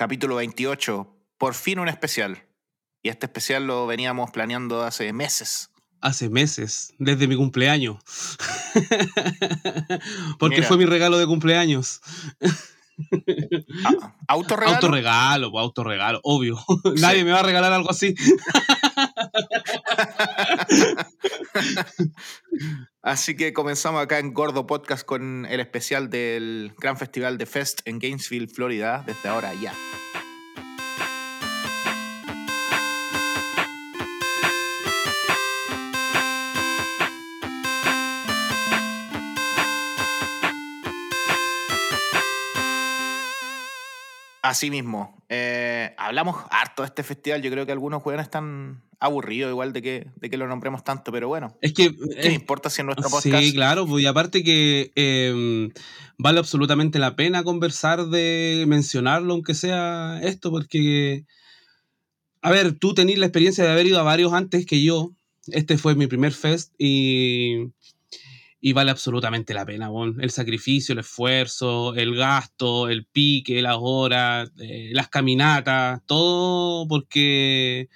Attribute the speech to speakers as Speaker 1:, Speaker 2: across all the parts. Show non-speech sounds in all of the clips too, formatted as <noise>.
Speaker 1: capítulo 28. Por fin un especial. Y este especial lo veníamos planeando hace meses.
Speaker 2: Hace meses, desde mi cumpleaños. <laughs> Porque fue mi regalo de cumpleaños. <laughs>
Speaker 1: Ah, ¿Autorregalo?
Speaker 2: Autorregalo, pues, autorregalo, obvio. <laughs> Nadie me va a regalar algo así. <laughs>
Speaker 1: Así que comenzamos acá en Gordo Podcast con el especial del Gran Festival de Fest en Gainesville, Florida, desde ahora ya. Así mismo. Eh, hablamos harto de este festival. Yo creo que algunos jugadores están aburridos igual de que, de que lo nombremos tanto, pero bueno.
Speaker 2: Es que...
Speaker 1: ¿Qué importa si en nuestro podcast...
Speaker 2: Sí, claro. Pues, y aparte que em, vale absolutamente la pena conversar de mencionarlo, aunque sea esto, porque... A ver, tú tenés la experiencia de haber ido a varios antes que yo. Este fue mi primer fest y y vale absolutamente la pena, el sacrificio, el esfuerzo, el gasto, el pique, las horas, eh, las caminatas, todo porque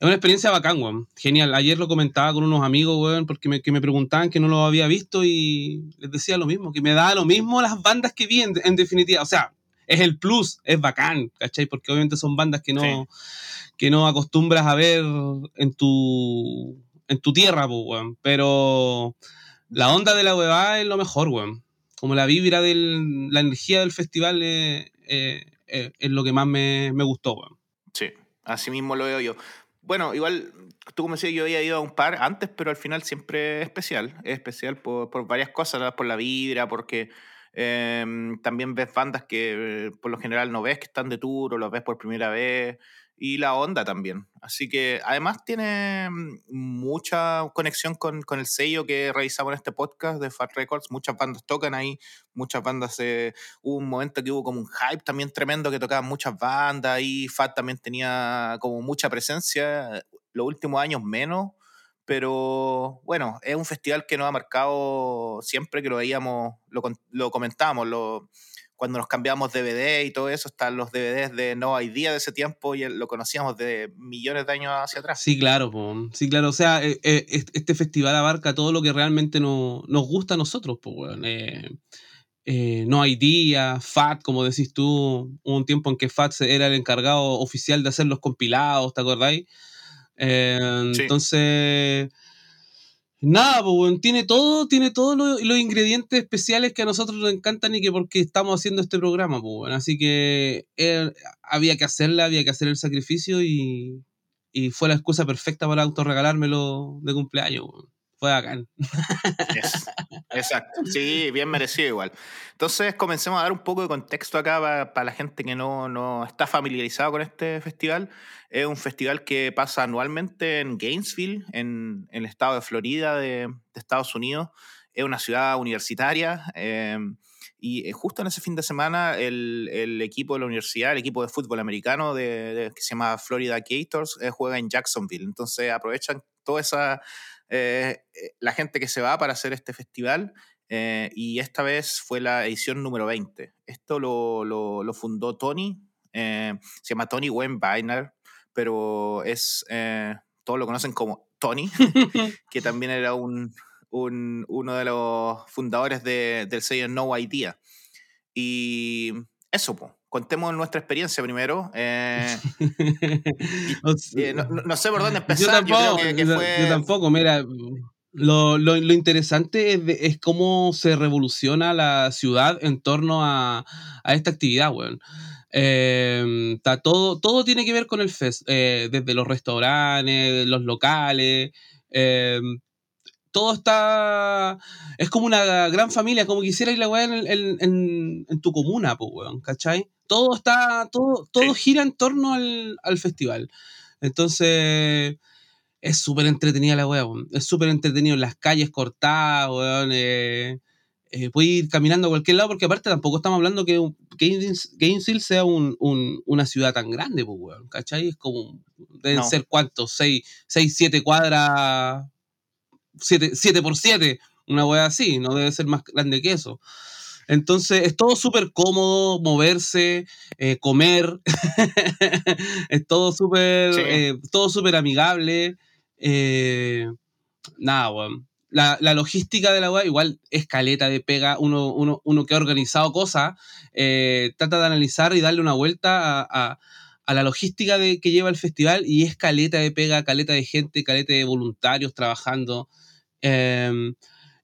Speaker 2: es una experiencia bacán, weón. Genial. Ayer lo comentaba con unos amigos, weón, porque me, que me preguntaban que no lo había visto y les decía lo mismo, que me da lo mismo las bandas que vi en, definitiva. O sea, es el plus, es bacán, ¿cachai? Porque obviamente son bandas que no, que no acostumbras a ver en tu, en tu tierra, weón. Pero la onda de la huevada es lo mejor, weón. Como la vibra de la energía del festival es, lo que más me, gustó, weón.
Speaker 1: Sí, así mismo lo veo yo. Bueno, igual, tú como decías, yo había ido a un par antes, pero al final siempre es especial. Es especial por, varias cosas, por la vibra, porque em, también ves bandas que eh, por lo general no ves que están de tour o los ves por primera vez y la onda también. Así que además tiene mm, mucha conexión con, con, el sello que realizamos en este podcast de Fat Records. Muchas bandas tocan ahí, muchas bandas. Eh, hubo un momento que hubo como un hype también tremendo que tocaban muchas bandas y Fat también tenía como mucha presencia. Los últimos años menos, pero bueno, es un festival que nos ha marcado siempre que lo veíamos, lo, lo comentábamos, lo cuando nos cambiamos DVD y todo eso, están los DVDs de No Idea de ese tiempo y lo conocíamos de millones de años hacia atrás.
Speaker 2: Sí, claro, sí, claro. O sea, eh, eh, este festival abarca todo lo que realmente nos gusta a nosotros, pues, No Idea, FAT, como decís tú, hubo un tiempo en que FAT era el encargado oficial de hacer los compilados, ¿te acordáis? Entonces Nada, pues, tiene todo, tiene todos los, ingredientes especiales que a nosotros nos encantan y que porque estamos haciendo este programa, pues, Así que eh, había que hacerla, había que hacer el sacrificio y, fue la excusa perfecta para autorregalármelo de cumpleaños, Fue bacán.
Speaker 1: Exacto. Sí, bien merecido igual. Entonces comencemos a dar un poco de contexto acá para, la gente que no, no está familiarizada con este festival. Es un festival que pasa anualmente en Gainesville, en, el estado de Florida de, Estados Unidos. Es una ciudad universitaria. Eh, y justo en ese fin de semana, el, equipo de la universidad, el equipo de fútbol americano de, que se llama Florida Gators, eh, juega en Jacksonville. Entonces aprovechan toda esa. La gente que se va para hacer este festival. y esta vez fue la edición número 20. Esto lo, lo, fundó Tony, se llama Tony Weinbeiner, pero es, eh, todos lo conocen como Tony, <laughs> que también era un, un, uno de los fundadores de, del sello No Idea. Y eso, pues. Contemos nuestra experiencia primero. Eh, <laughs> eh, no, sé por dónde <laughs> empezar.
Speaker 2: Yo tampoco, yo, tampoco mira. Lo, lo, lo interesante es, es, cómo se revoluciona la ciudad en torno a, a esta actividad, weón. Eh, todo, todo tiene que ver con el fest, eh, desde los restaurantes, los locales, eh, todo está. Es como una gran familia, como quisiera ir la weá en, en, tu comuna, pues, weón, ¿cachai? Todo está. Todo, todo gira en torno al, al festival. Entonces. Es súper entretenida la weá, Es súper entretenido en las calles cortadas, weón. Eh, eh, puede ir caminando a cualquier lado, porque aparte tampoco estamos hablando que Gainesville sea una ciudad tan grande, pues, weón, ¿cachai? Es como, deben ser cuántos, 6, 7 cuadras, 7, 7 por 7, una weá así, no debe ser más grande que eso. Entonces es todo súper cómodo, moverse, eh, comer, <laughs> es todo súper eh, todo súper amigable. Eh, nada, weón. La, logística de la web igual es caleta de pega, uno, uno, uno que ha organizado cosas, trata de analizar y darle una vuelta a, a, la logística de, que lleva el festival y es caleta de pega, caleta de gente, caleta de voluntarios trabajando. Em,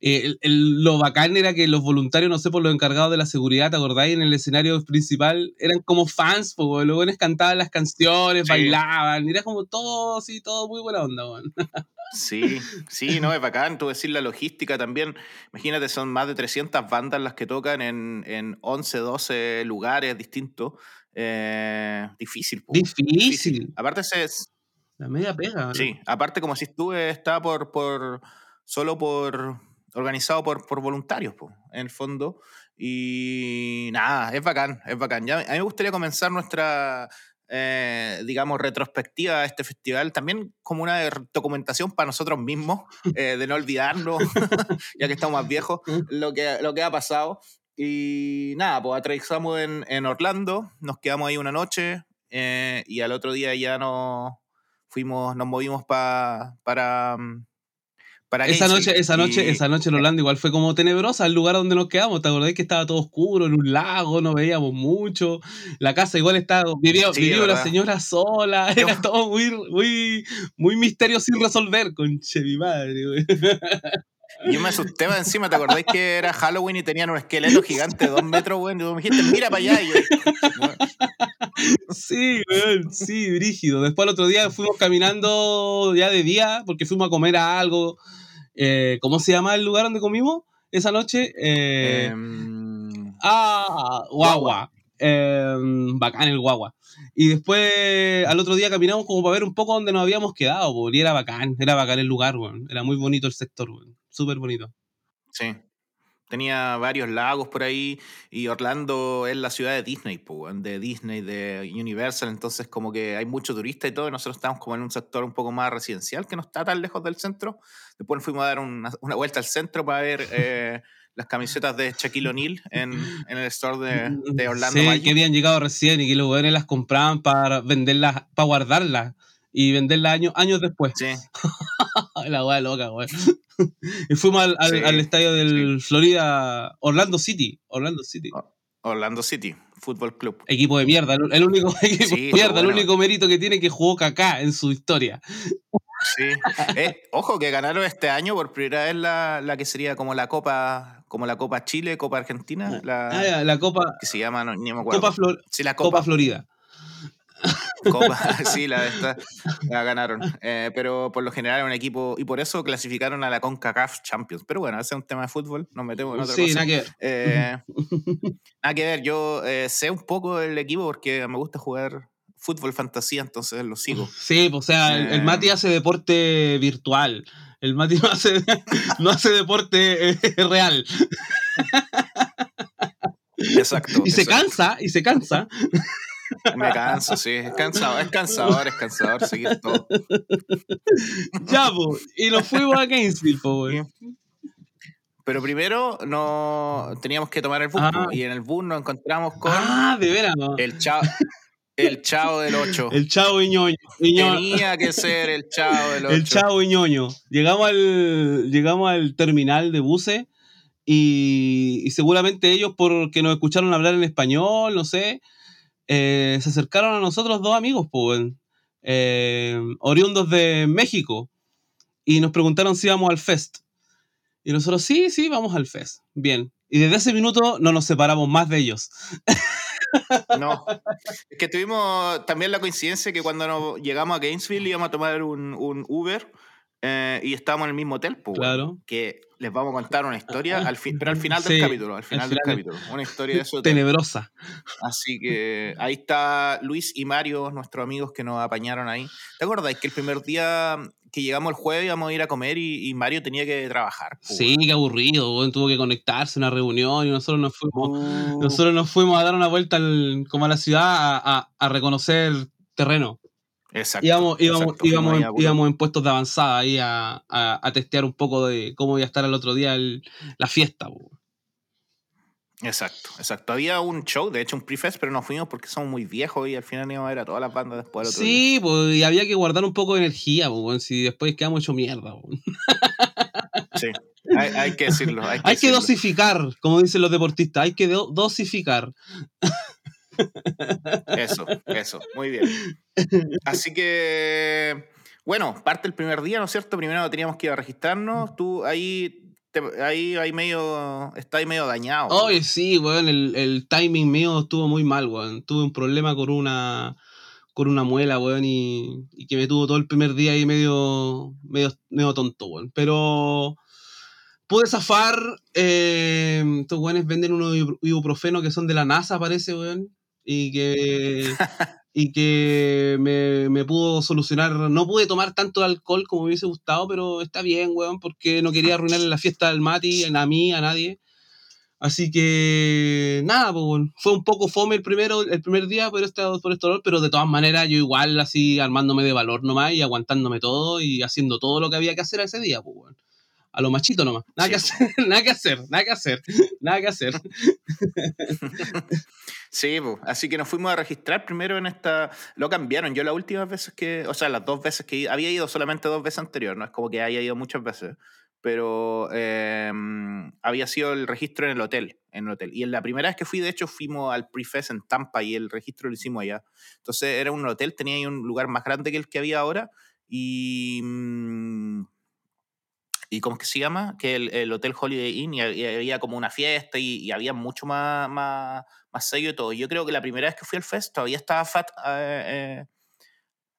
Speaker 2: eh, lo bacán era que los voluntarios, no sé, por los encargados de la seguridad, ¿te acordáis? En el escenario principal eran como fans, pues, los buenos cantaban las canciones, bailaban, era como todo, sí, todo muy buena onda,
Speaker 1: Sí, sí, no, es bacán. Tú decir la logística también. Imagínate, son más de 300 bandas las que tocan en, en 11, 12 lugares distintos. Eh, difícil,
Speaker 2: difícil.
Speaker 1: Aparte, se,
Speaker 2: la media pega.
Speaker 1: Sí, aparte, como si estuve, está por, por solo por organizado por, por voluntarios, en el fondo. Y nada, es bacán, es bacán. Ya, a mí me gustaría comenzar nuestra, eh, digamos, retrospectiva a este festival, también como una documentación para nosotros mismos, <laughs> eh, de no olvidarnos, <laughs> ya que estamos más viejos, lo que, lo que ha pasado. Y nada, pues aterrizamos en, en Orlando, nos quedamos ahí una noche eh, y al otro día ya nos fuimos, nos movimos para
Speaker 2: esa noche, esa noche, esa noche en Orlando igual fue como tenebrosa el lugar donde nos quedamos. ¿Te acordás que estaba todo oscuro en un lago? No veíamos mucho. La casa igual estaba. Vivía, la señora sola. <laughs> Era todo muy, muy, muy misterio sin resolver, con mi madre, güey.
Speaker 1: Yo me asusté encima, ¿te acordáis que era Halloween y tenían un esqueleto gigante de dos metros, güey? Y tú me dijiste, mira para allá. Y
Speaker 2: Sí, sí, brígido. Después el otro día fuimos caminando ya de día porque fuimos a comer a algo eh, ¿Cómo se llama el lugar donde comimos esa noche? Eh, em, ah, Guagua. Em, bacán el Guagua. Y después al otro día caminamos como para ver un poco dónde nos habíamos quedado, y era bacán, era bacán el lugar, era muy bonito el sector, súper bonito.
Speaker 1: Sí, Tenía varios lagos por ahí y Orlando es la ciudad de Disney, de Disney, de Universal, entonces como que hay mucho turista y todo, y nosotros estamos como en un sector un poco más residencial que no está tan lejos del centro. Después fuimos a dar una, vuelta al centro para ver eh, <laughs> las camisetas de Shaquille O'Neal en, en, el store de, Orlando.
Speaker 2: Sí, que habían llegado recién y que los jóvenes las compraban para venderlas, para guardarlas y venderlas años, años después. Sí. <laughs> la weá loca, güey. <laughs> y fuimos al, al, estadio del Florida, Orlando City. Orlando City.
Speaker 1: Orlando City, Fútbol Club.
Speaker 2: Equipo de mierda, el único equipo de mierda, el único mérito que tiene que jugó Kaká en su historia.
Speaker 1: Sí. Eh, ojo que ganaron este año por primera vez la, la, que sería como la Copa, como la Copa Chile, Copa Argentina. La,
Speaker 2: ah, la Copa.
Speaker 1: Que se llama, no, ni me acuerdo.
Speaker 2: Copa, sí, la Copa. Copa Florida.
Speaker 1: Copa, <laughs> sí, la, <laughs> esta, la ganaron. Eh, pero por lo general era un equipo, y por eso clasificaron a la CONCACAF Champions. Pero bueno, ese es un tema de fútbol, nos metemos en otra
Speaker 2: sí,
Speaker 1: cosa.
Speaker 2: Nada que ver.
Speaker 1: Eh, nada que ver, yo eh, sé un poco del equipo porque me gusta jugar fútbol fantasía, entonces lo sigo. <laughs>
Speaker 2: Sí, pues, o sea, el, Mati hace deporte virtual. El Mati no hace, <laughs> no hace deporte real.
Speaker 1: Exacto.
Speaker 2: Y se cansa, y se cansa.
Speaker 1: Me canso, sí. Es cansador, es cansador, es cansador seguir todo.
Speaker 2: Ya, pues. Y nos fuimos a Gainesville, pues,
Speaker 1: Pero primero no teníamos que tomar el bus ah. y en el bus nos encontramos con
Speaker 2: ah, de veras,
Speaker 1: el chavo el chavo del 8.
Speaker 2: El chavo Iñoño.
Speaker 1: Tenía que ser el chavo del 8.
Speaker 2: El chavo Iñoño. Llegamos al, llegamos al terminal de buses y, y seguramente ellos porque nos escucharon hablar en español, no sé, eh, se acercaron a nosotros dos amigos, pues, oriundos de México, y nos preguntaron si íbamos al fest. Y nosotros, sí, sí, vamos al fest. Bien. Y desde ese minuto no nos separamos más de ellos. <laughs>
Speaker 1: No. Es que tuvimos también la coincidencia que cuando llegamos a Gainesville íbamos a tomar un, un Uber eh, y estábamos en el mismo hotel, pues,
Speaker 2: claro.
Speaker 1: que les vamos a contar una historia, al fin, pero al <laughs> final del capítulo, al final, del capítulo, una historia de <laughs> eso.
Speaker 2: Tenebrosa.
Speaker 1: Así que ahí está Luis y Mario, nuestros amigos que nos apañaron ahí. ¿Te acuerdas que el primer día que llegamos el jueves íbamos a ir a comer y, Mario tenía que trabajar?
Speaker 2: Sí, qué aburrido, tuvo que conectarse a una reunión y nosotros nos fuimos, uh. nosotros nos fuimos a dar una vuelta como a la ciudad a, a reconocer terreno.
Speaker 1: Exacto.
Speaker 2: Íbamos, íbamos, en, puestos de avanzada ahí a, a, testear un poco de cómo iba a estar el otro día la fiesta.
Speaker 1: Exacto, exacto. Había un show, de hecho un prefest, pero no fuimos porque somos muy viejos y al final íbamos a ver a todas las bandas después del otro
Speaker 2: Sí, pues y había que guardar un poco de energía, pues, si después quedamos hecho mierda. Pues.
Speaker 1: Sí, hay, que decirlo.
Speaker 2: Hay <laughs> que, dosificar, como dicen los deportistas, hay que dosificar.
Speaker 1: Eso, eso, muy bien. Así que, bueno, parte el primer día, ¿no es cierto? Primero teníamos que ir a registrarnos. Tú ahí, ahí, ahí medio, está ahí medio dañado.
Speaker 2: Oye, sí, weón, el, el, timing mío estuvo muy mal, weón. Tuve un problema con una con una muela, weón, y, y, que me tuvo todo el primer día ahí medio, medio, medio tonto, weón. Pero pude zafar. Eh, estos weones venden unos ibuprofeno que son de la NASA, parece, weón y que, <laughs> <laughs> y que me, me, pudo solucionar. No pude tomar tanto alcohol como me hubiese gustado, pero está bien, weón, porque no quería arruinarle la fiesta al Mati, a mí, a nadie. Así que nada, pues, fue un poco fome el primero, el primer día por este, por este dolor, pero de todas maneras yo igual así armándome de valor nomás y aguantándome todo y haciendo todo lo que había que hacer ese día, pues. A lo machito nomás. <laughs> Nada que hacer, nada que hacer, nada que hacer, nada que hacer.
Speaker 1: Sí, así que nos fuimos a registrar primero en esta. Lo cambiaron. Yo las últimas veces que. O sea, las dos veces que había ido solamente dos veces anterior, no es como que haya ido muchas veces. Pero em, había sido el registro en el hotel. En el hotel. Y en la primera vez que fui, de hecho, fuimos al Prefest en Tampa y el registro lo hicimos allá. Entonces era un hotel, tenía ahí un lugar más grande que el que había ahora. Y. Mm, ¿Y cómo es que se llama? Que el, el Hotel Holiday Inn y había como una fiesta y, y había mucho más, más, más sello y todo. Yo creo que la primera vez que fui al fest todavía estaba Fat eh, eh,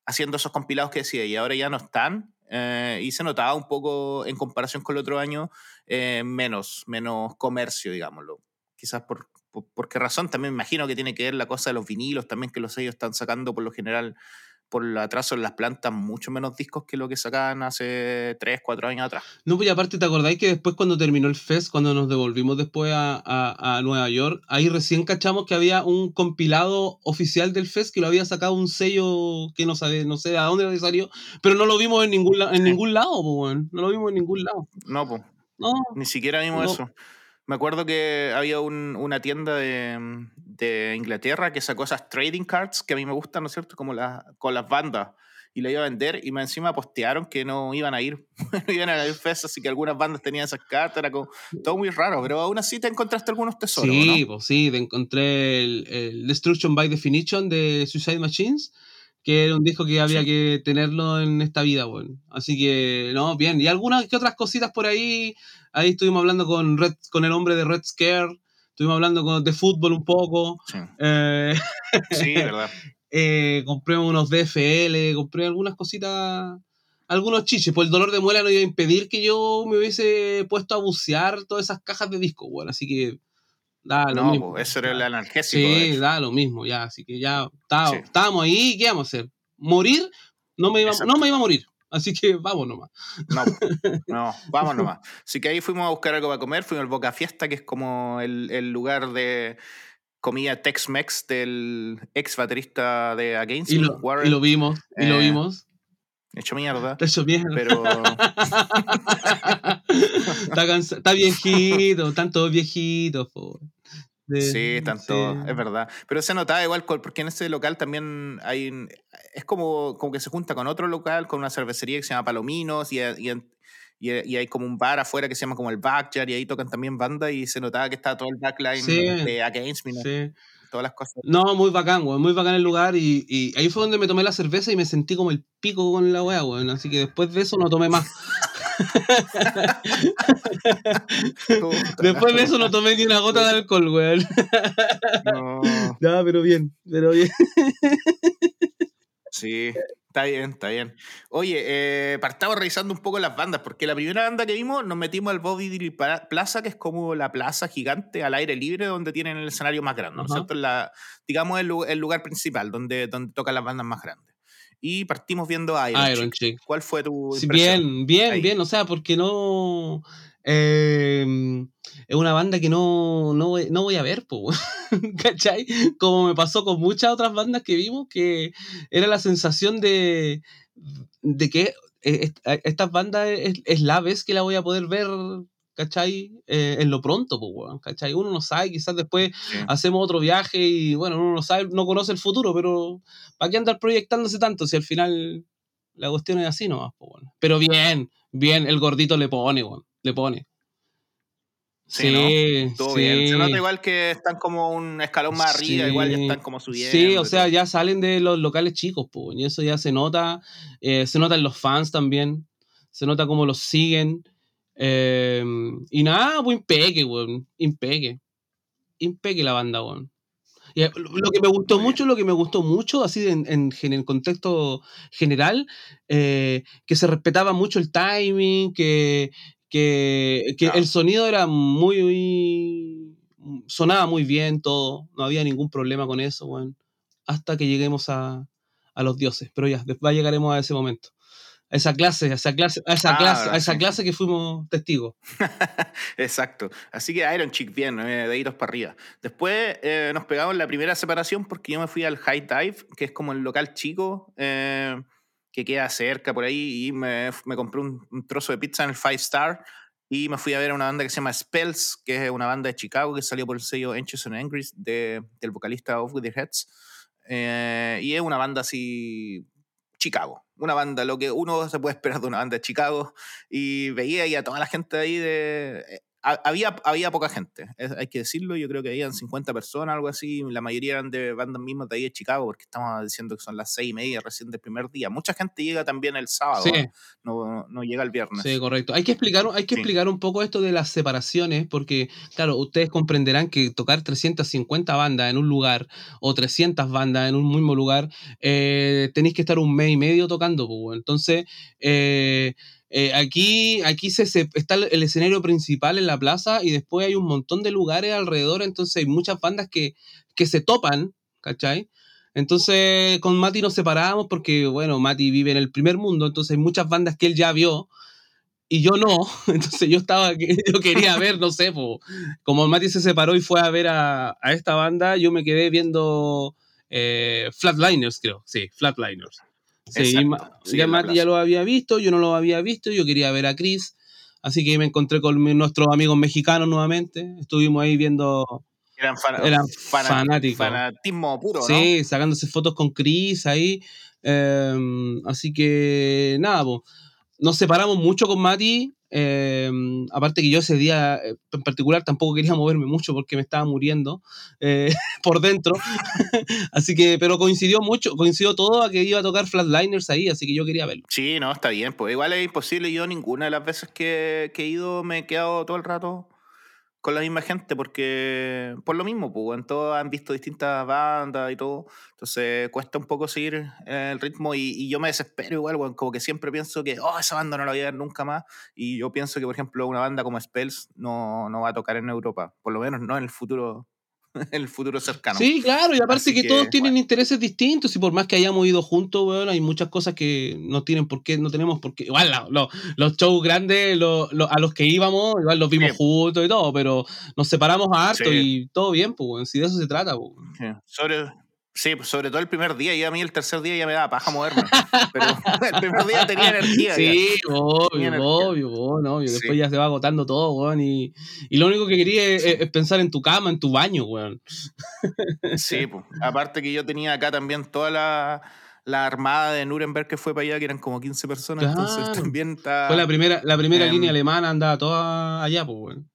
Speaker 1: haciendo esos compilados que decía y ahora ya no están. Eh, y se notaba un poco en comparación con el otro año menos, menos comercio, digámoslo. Quizás por, por, por, qué razón, también me imagino que tiene que ver la cosa de los vinilos, también que los sellos están sacando por lo general por el atraso en las plantas mucho menos discos que lo que sacaban hace 3, 4 años atrás.
Speaker 2: No, pues aparte, ¿te acordáis que después cuando terminó el fest, cuando nos devolvimos después a, a, Nueva York, ahí recién cachamos que había un compilado oficial del fest que lo había sacado un sello que no sabe, no sé a dónde salió, pero no lo vimos en ningún, en ningún lado, pues, no lo vimos en ningún lado.
Speaker 1: No, pues. No. Ni siquiera vimos eso. Me acuerdo que había un, una tienda de, de, Inglaterra que sacó esas trading cards que a mí me gustan, ¿no es cierto? Como con las bandas. Y la iba a vender y me encima postearon que no iban a ir. <laughs> no iban a ir fest, así que algunas bandas tenían esas cartas. Era como todo muy raro, pero aún así te encontraste algunos tesoros.
Speaker 2: Sí, pues sí, te encontré el, el, Destruction by Definition de Suicide Machines que era un disco que había que tenerlo en esta vida, bueno. Así que, no, bien. Y algunas que otras cositas por ahí. Ahí estuvimos hablando con, Red, con el hombre de Red Scare. Estuvimos hablando con, de fútbol un poco.
Speaker 1: Sí, eh, <laughs> sí verdad.
Speaker 2: eh, compré unos DFL, compré algunas cositas, algunos chiches. Pues el dolor de muela no iba a impedir que yo me hubiese puesto a bucear todas esas cajas de disco, bueno. Así que Da lo
Speaker 1: no,
Speaker 2: mismo.
Speaker 1: eso era el analgésico.
Speaker 2: Sí, da lo mismo, ya. Así que ya estábamos, ahí, ¿qué vamos a hacer? ¿Morir? No me iba, no me iba a morir. Así que <laughs> vamos nomás.
Speaker 1: No, <laughs> no, vamos nomás. Así que ahí fuimos a buscar algo para comer, fuimos al Boca Fiesta, que es como el, el lugar de comida Tex-Mex del ex baterista de Against
Speaker 2: y lo, y lo vimos, y lo eh, vimos.
Speaker 1: Hecho mierda.
Speaker 2: Hecho mierda.
Speaker 1: Pero. <laughs>
Speaker 2: está, está, viejito, están todos viejitos, po.
Speaker 1: sí, tanto, es verdad. Pero se notaba igual, porque en ese local también hay. Es como, como que se junta con otro local, con una cervecería que se llama Palominos, y, y, y, hay como un bar afuera que se llama como el Backyard, y ahí tocan también bandas, y se notaba que estaba todo el backline de Against Me. Sí todas las cosas.
Speaker 2: No, muy bacán, weón, muy bacán el lugar y, y, ahí fue donde me tomé la cerveza y me sentí como el pico con la weá, weón. Así que después de eso no tomé más. <laughs> después de eso no tomé ni una gota de alcohol, weón. no. <laughs> no, pero bien, pero bien. <laughs>
Speaker 1: sí. Está bien, está bien. Oye, eh, partamos revisando un poco las bandas, porque la primera banda que vimos nos metimos al Bobby Plaza, que es como la plaza gigante al aire libre donde tienen el escenario más grande, ¿no es cierto? La, digamos el, el, lugar principal donde, donde tocan las bandas más grandes. Y partimos viendo a Iron, Chick. ¿Cuál fue tu
Speaker 2: impresión? Bien, bien, bien, o sea, porque no... Eh, es una banda que no, no, voy, no voy a ver, <laughs> ¿cachai? Como me pasó con muchas otras bandas que vimos, que era la sensación de, de que e, estas bandas es, la vez que la voy a poder ver ¿cachai? Eh, en lo pronto, weón, ¿cachai? Uno no sabe, quizás después hacemos otro viaje y, bueno, uno no sabe, no conoce el futuro, pero ¿para qué andar proyectándose tanto si al final la cuestión es así nomás, pues, bueno. Pero bien, bien, el gordito le pone, weón, le pone.
Speaker 1: Sí, todo bien. Se nota igual que están como un escalón más arriba, igual ya están como subiendo.
Speaker 2: Sí, o sea, ya salen de los locales chicos, pues, y eso ya se nota, eh, se nota en los fans también, se nota cómo los siguen. Eh, y nada, pues impeque, weón, impeque. Impeque la banda, weón. Y eh, lo que me gustó mucho, lo que me gustó mucho, así en, en, el contexto general, que se respetaba mucho el timing, que, que, el sonido era muy, sonaba muy bien todo, no había ningún problema con eso, bueno, hasta que lleguemos a, los dioses, pero ya, después llegaremos a ese momento. A esa clase, a esa clase, a esa, ah, clase, a esa clase que fuimos testigos. <laughs>
Speaker 1: Exacto. Así que Iron Chick, bien, eh, de iros para arriba. Después eh, nos pegamos la primera separación porque yo me fui al High Dive, que es como el local chico. Eh, que queda cerca por ahí y me, me compré un, trozo de pizza en el Five Star y me fui a ver a una banda que se llama Spells, que es una banda de Chicago que salió por el sello Anxious and Angry de, del vocalista Off With The Heads. Eh, y es una banda así, Chicago, una banda, lo que uno se puede esperar de una banda de Chicago. Y veía ahí a toda la gente ahí de había, había poca gente, hay que decirlo. Yo creo que habían 50 personas, algo así. La mayoría eran de bandas mismas de ahí de Chicago, porque estamos diciendo que son las seis y media recién del primer día. Mucha gente llega también el sábado, no, no, llega el viernes.
Speaker 2: Sí, correcto. Hay que explicar, hay que explicar un poco esto de las separaciones, porque, claro, ustedes comprenderán que tocar 350 bandas en un lugar o 300 bandas en un mismo lugar, eh, tenéis que estar un mes y medio tocando. Pues, entonces, eh, eh, aquí aquí se, está el escenario principal en la plaza y después hay un montón de lugares alrededor, entonces hay muchas bandas que, que se topan, ¿cachai? Entonces con Mati nos separábamos porque, bueno, Mati vive en el primer mundo, entonces hay muchas bandas que él ya vio y yo no, <laughs> entonces yo estaba, <laughs> yo quería ver, no sé, como Mati se separó y fue a ver a, a esta banda, yo me quedé viendo eh, Flatliners, creo, sí, Flatliners. Sí, ya Mati ya lo había visto, yo no lo había visto, yo quería ver a Chris, así que me encontré con nuestros amigos mexicanos nuevamente, estuvimos ahí viendo...
Speaker 1: Eran, fanáticos. Fanatismo puro,
Speaker 2: Sí, sacándose fotos con Chris ahí. Em, así que nada, nos separamos mucho con Mati. Em, aparte que yo ese día eh, en particular tampoco quería moverme mucho porque me estaba muriendo eh, <laughs> por dentro. <laughs> así que, pero coincidió mucho, coincidió todo a que iba a tocar Flatliners ahí, así que yo quería verlo.
Speaker 1: Sí, no, está bien, pues igual es imposible. Yo ninguna de las veces que, que he ido me he quedado todo el rato con la misma gente, porque por lo mismo, pues, en todos han visto distintas bandas y todo, entonces cuesta un poco seguir el ritmo y, yo me desespero igual, como que siempre pienso que, oh, esa banda no la voy a ver nunca más, y yo pienso que, por ejemplo, una banda como Spells no, no va a tocar en Europa, por lo menos no en el futuro <laughs> el futuro cercano.
Speaker 2: Sí, claro, y aparte que, todos tienen intereses distintos y por más que hayamos ido juntos, bueno, hay muchas cosas que no tienen por qué, no tenemos por qué. Igual los shows grandes a los que íbamos, igual los vimos juntos y todo, pero nos separamos a harto y todo bien, pues, si de eso se trata. Pues.
Speaker 1: Sobre, Sí, pues, sobre todo el primer día, y a mí el tercer día ya me daba paja moverme. pero <laughs> el primer día tenía <laughs> energía.
Speaker 2: Sí, obvio, obvio, obvio, Después ya se va agotando todo, weón. Y, y lo único que quería es, pensar en tu cama, en tu baño, weón.
Speaker 1: sí, <laughs> pues. Aparte que yo tenía acá también toda la, la armada de Nuremberg que fue para allá, que eran como 15 personas. Entonces también está.
Speaker 2: Fue la primera, la primera línea alemana, andaba toda allá, pues, weón.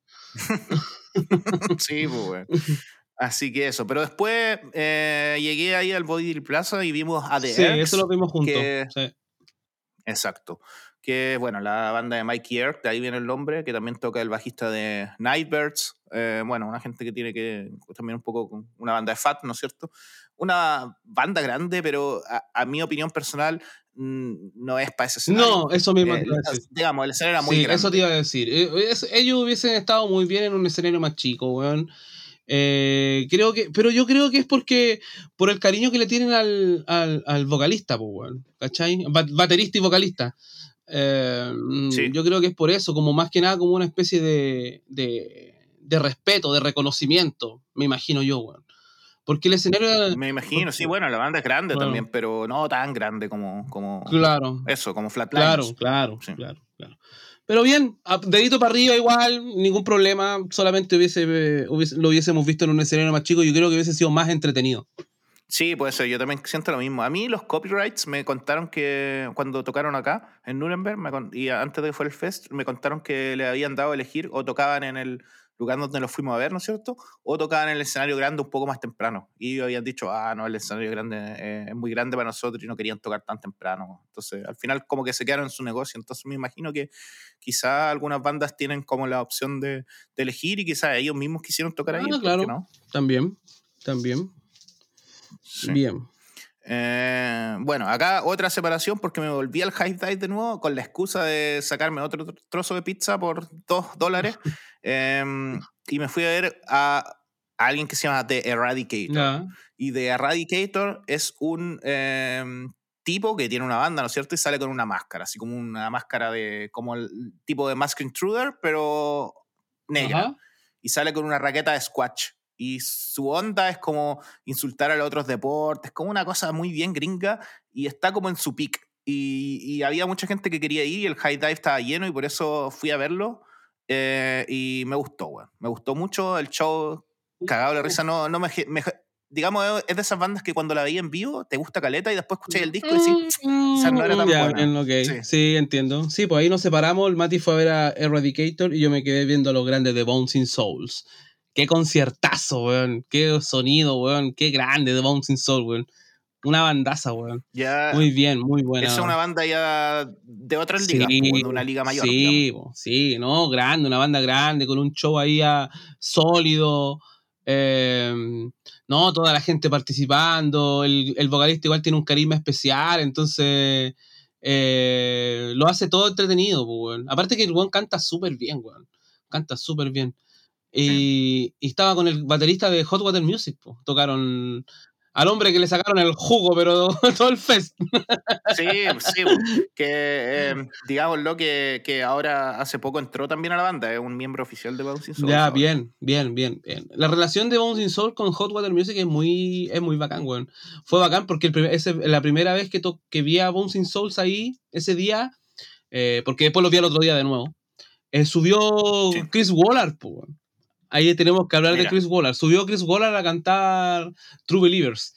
Speaker 1: sí, pues, weón. Así que eso, pero después eh, llegué ahí al Body Plaza y vimos a The
Speaker 2: Sí, eso lo vimos juntos.
Speaker 1: Exacto. Que bueno, la banda de Mikey Earth, de ahí viene el nombre, que también toca el bajista de Nightbirds. Eh, bueno, una gente que tiene que también un poco una banda de Fat, ¿no es cierto? Una banda grande, pero a, mi opinión personal no es para ese escenario.
Speaker 2: No, eso mismo.
Speaker 1: Eh, digamos, el escenario era muy sí,
Speaker 2: Eso te iba a decir. ellos hubiesen estado muy bien en un escenario más chico, weón. Eh, creo que, pero yo creo que es porque por el cariño que le tienen al, al, vocalista, pues, ¿cachai? Baterista y vocalista. Eh, mm, yo creo que es por eso, como más que nada como una especie de, de, respeto, de reconocimiento, me imagino yo, weón. Porque el escenario...
Speaker 1: Me imagino, sí, bueno, la banda es grande también, pero no tan grande como, como
Speaker 2: claro.
Speaker 1: eso, como Flatliners.
Speaker 2: Claro, claro, claro, claro. Pero bien, dedito para arriba igual, ningún problema. Solamente hubiese, lo hubiésemos visto en un escenario más chico. Yo creo que hubiese sido más entretenido.
Speaker 1: Sí, puede ser. Yo también siento lo mismo. A mí los copyrights me contaron que cuando tocaron acá, en Nuremberg, y antes de que el fest, me contaron que le habían dado a elegir o tocaban en el lugar donde los fuimos a ver, ¿no es cierto? O tocaban en el escenario grande un poco más temprano. Y ellos habían dicho, ah, no, el escenario grande eh, es muy grande para nosotros y no querían tocar tan temprano. Entonces, al final como que se quedaron en su negocio. Entonces, me imagino que quizá algunas bandas tienen como la opción de, elegir y quizá ellos mismos quisieron tocar ahí.
Speaker 2: Ah, claro, no? también, también. Bien.
Speaker 1: Eh, bueno, acá otra separación porque me volví al High Dive de nuevo con la excusa de sacarme otro trozo de pizza por dos dólares. <laughs> Em, y me fui a ver a, alguien que se llama The Eradicator. Y The Eradicator es un em, tipo que tiene una banda, ¿no es cierto? Y sale con una máscara, así como una máscara de. como el tipo de Mask Intruder, pero negra. Y sale con una raqueta de Squatch. Y su onda es como insultar a los otros deportes, como una cosa muy bien gringa y está como en su pick. Y, había mucha gente que quería ir y el high dive estaba lleno y por eso fui a verlo. Eh, y me gustó, güey. Me gustó mucho el show. Cagado la risa. No, no me, digamos, es de esas bandas que cuando la veía en vivo te gusta caleta y después escuché el disco y decís, o sea, no era tan
Speaker 2: buena. sí. entiendo. Sí, pues ahí nos separamos. El Mati fue a ver a Eradicator y yo me quedé viendo a los grandes de Bones in Souls. Qué conciertazo, weón. Qué sonido, weón. Qué grande de Bouncing Soul, weón. Una bandaza, weón. Ya, muy bien, muy buena.
Speaker 1: Es una banda ya de otra liga, de una liga mayor.
Speaker 2: Sí, sí, no, grande, una banda grande, con un show ahí sólido. Em, no, toda la gente participando. El, el, vocalista igual tiene un carisma especial, entonces eh, lo hace todo entretenido, weón. Aparte que el weón canta súper bien, weón. Canta súper bien. Y, estaba con el baterista de Hot Water Music. Tocaron al hombre que le sacaron el jugo, pero <laughs> todo el fest.
Speaker 1: Sí, sí, que eh, digamos lo que, que, ahora hace poco entró también a la banda, es un miembro oficial de Bouncing Soul.
Speaker 2: Ya, bien, bien, bien, bien, La relación de Bouncing Soul con Hot Water Music es muy, es muy bacán, weón. Fue bacán porque el la primera vez que, que vi a Bouncing Souls ahí, ese día, eh, porque después lo vi el otro día de nuevo, eh, subió Chris Waller, pues, ahí tenemos que hablar de Chris Waller. Subió Chris Waller a cantar True Believers.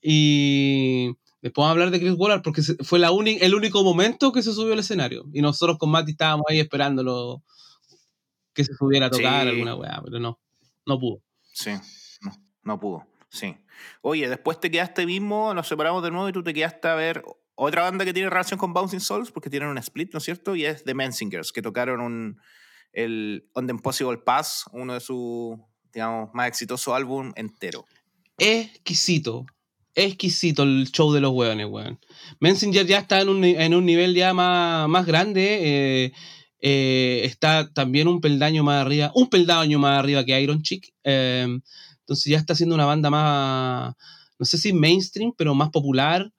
Speaker 2: Y después vamos a hablar de Chris Waller porque fue la el único momento que se subió al escenario. Y nosotros con Mati estábamos ahí esperándolo que se subiera a tocar alguna weá, pero no, no pudo.
Speaker 1: Sí, no, no pudo, sí. Oye, después te quedaste mismo, nos separamos de nuevo y tú te quedaste a ver otra banda que tiene relación con Bouncing Souls porque tienen un split, ¿no es cierto? Y es The Mensingers, que tocaron un, el On the Impossible Pass, uno de sus, digamos, más exitosos álbum entero.
Speaker 2: Exquisito. Exquisito el show de los hueones, weón. Messenger ya está en un, en un nivel ya más, más grande. Eh, eh, está también un peldaño más arriba, un peldaño más arriba que Iron Chick. Eh, entonces ya está siendo una banda más, no sé si mainstream, pero más popular.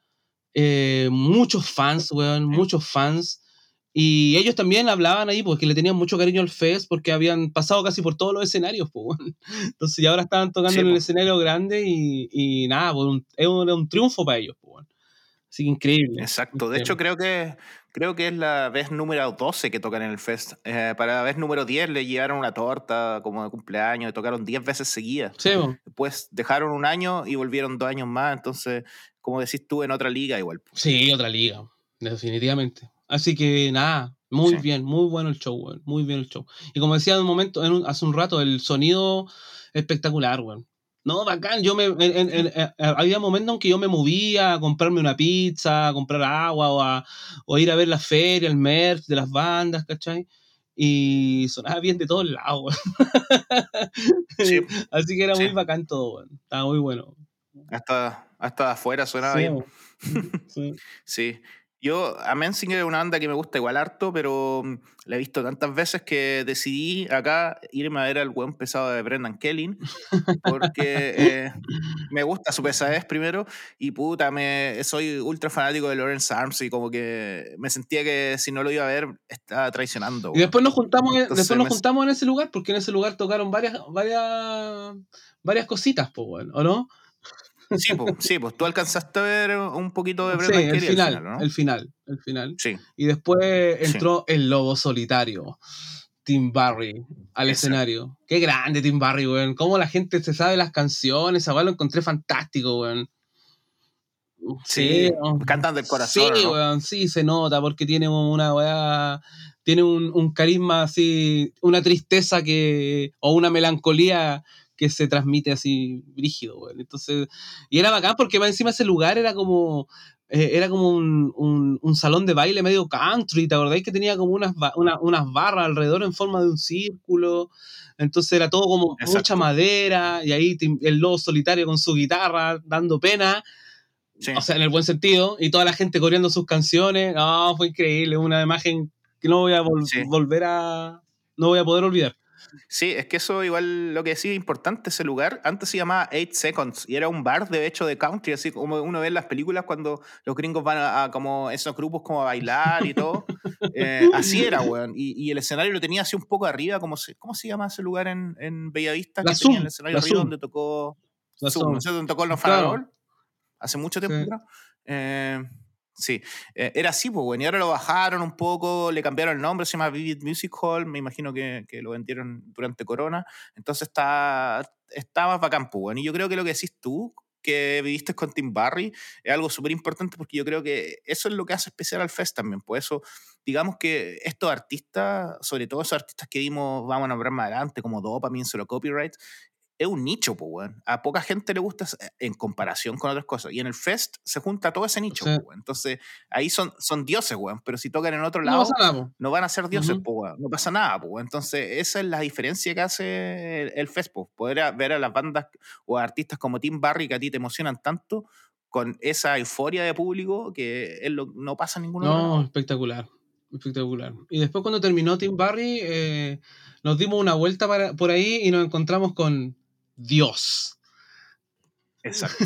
Speaker 2: muchos fans, weón, muchos fans. Y ellos también hablaban ahí, porque le tenían mucho cariño al Fest, porque habían pasado casi por todos los escenarios, pues, <laughs> Entonces, ya ahora estaban tocando en el escenario grande y, y nada, pues, es un, triunfo para ellos, pues, Así que increíble.
Speaker 1: Exacto. De hecho, creo que, creo que es la vez número 12 que tocan en el Fest. Eh, para la vez número 10 le llevaron una torta como de cumpleaños y tocaron 10 veces seguidas. Sí, Después dejaron un año y volvieron dos años más. Entonces, como decís tú, en otra liga igual.
Speaker 2: Sí, otra liga, definitivamente. Así que nada, muy bien, muy bueno el show, weón. Muy bien el show. Y como decía en un momento, hace un rato, el sonido espectacular, weón. No, bacán. Yo me, eh, había momentos en que yo me movía a comprarme una pizza, a comprar agua o a, o ir a ver la feria, el merch de las bandas, ¿cachai? Y sonaba bien de todos lados, <laughs> sí. <laughs> Así que era muy bacán todo, weón. Estaba muy bueno.
Speaker 1: Hasta, hasta afuera sonaba bien. <laughs> sí. Yo, a Mensinger es una banda que me gusta igual harto, pero mm, la he visto tantas veces que decidí acá irme a ver al buen pesado de Brendan Kelly, porque eh, me gusta su pesadez primero, y puta, me, soy ultra fanático de Lawrence Arms y como que me sentía que si no lo iba a ver, estaba traicionando.
Speaker 2: Y después nos juntamos, después nos juntamos en ese lugar, porque en ese lugar tocaron varias, varias, varias cositas, pues bueno, ¿o no?
Speaker 1: Sí, pues, sí, pues tú alcanzaste a ver un poquito de
Speaker 2: Brett sí, el final, ¿no? el final, el final.
Speaker 1: Sí.
Speaker 2: Y después entró el lobo solitario. Tim Barry al escenario. Qué grande Tim Barry, weón. Cómo la gente se sabe las canciones, a lo encontré fantástico, weón.
Speaker 1: Sí, cantan del corazón.
Speaker 2: Sí, weón, sí, se nota porque tiene una weá, tiene un, carisma así, una tristeza que, o una melancolía que se transmite así brígido, weón. Entonces, y era bacán porque más encima ese lugar era como, eh, era como un, salón de baile medio country, ¿te acordáis que tenía como unas, unas barras alrededor en forma de un círculo? Entonces era todo como mucha madera y ahí el lobo solitario con su guitarra dando pena o sea, en el buen sentido, y toda la gente corriendo sus canciones. No, fue increíble, una imagen que no voy a volver a. No voy a poder olvidar.
Speaker 1: Sí, es que eso igual lo que decía importante ese lugar, antes se llamaba Eight Seconds y era un bar de hecho de country, así como uno ve en las películas cuando los gringos van a, como esos grupos como a bailar y todo. <laughs> Eh, así era, weón. Y, el escenario lo tenía así un poco arriba, como se, ¿cómo se llama ese lugar en, en Bellavista?
Speaker 2: La que Zoom,
Speaker 1: el escenario arriba donde tocó la Zoom, ¿no donde tocó los claro hace mucho tiempo, sí. Eh, sí, eh, era así, pues, bueno, y ahora lo bajaron un poco, le cambiaron el nombre, se llama Vivid Music Hall, me imagino que, que lo vendieron durante Corona, entonces está, está más pues, bueno, y yo creo que lo que decís tú, que viviste con Tim Barry es algo súper importante porque yo creo que eso es lo que hace especial al Fest también. Por eso, digamos que estos artistas, sobre todo esos artistas que vimos, vamos a nombrar más adelante, como Dopamine, Solo Copyright, es un nicho, pues, weón. A poca gente le gusta en comparación con otras cosas. Y en el Fest se junta todo ese nicho, pues, weón. Entonces, ahí son, son dioses, weón. Pero si tocan en otro lado, no, van a ser dioses, pues, weón. No pasa nada, pues, weón. Entonces, esa es la diferencia que hace el, Fest, pues. Poder ver a las bandas o a artistas como Tim Barry que a ti te emocionan tanto con esa euforia de público que él no pasa en ningún
Speaker 2: No, espectacular. Espectacular. Y después cuando terminó Tim Barry, eh, nos dimos una vuelta para, por ahí y nos encontramos con Dios.
Speaker 1: Exacto.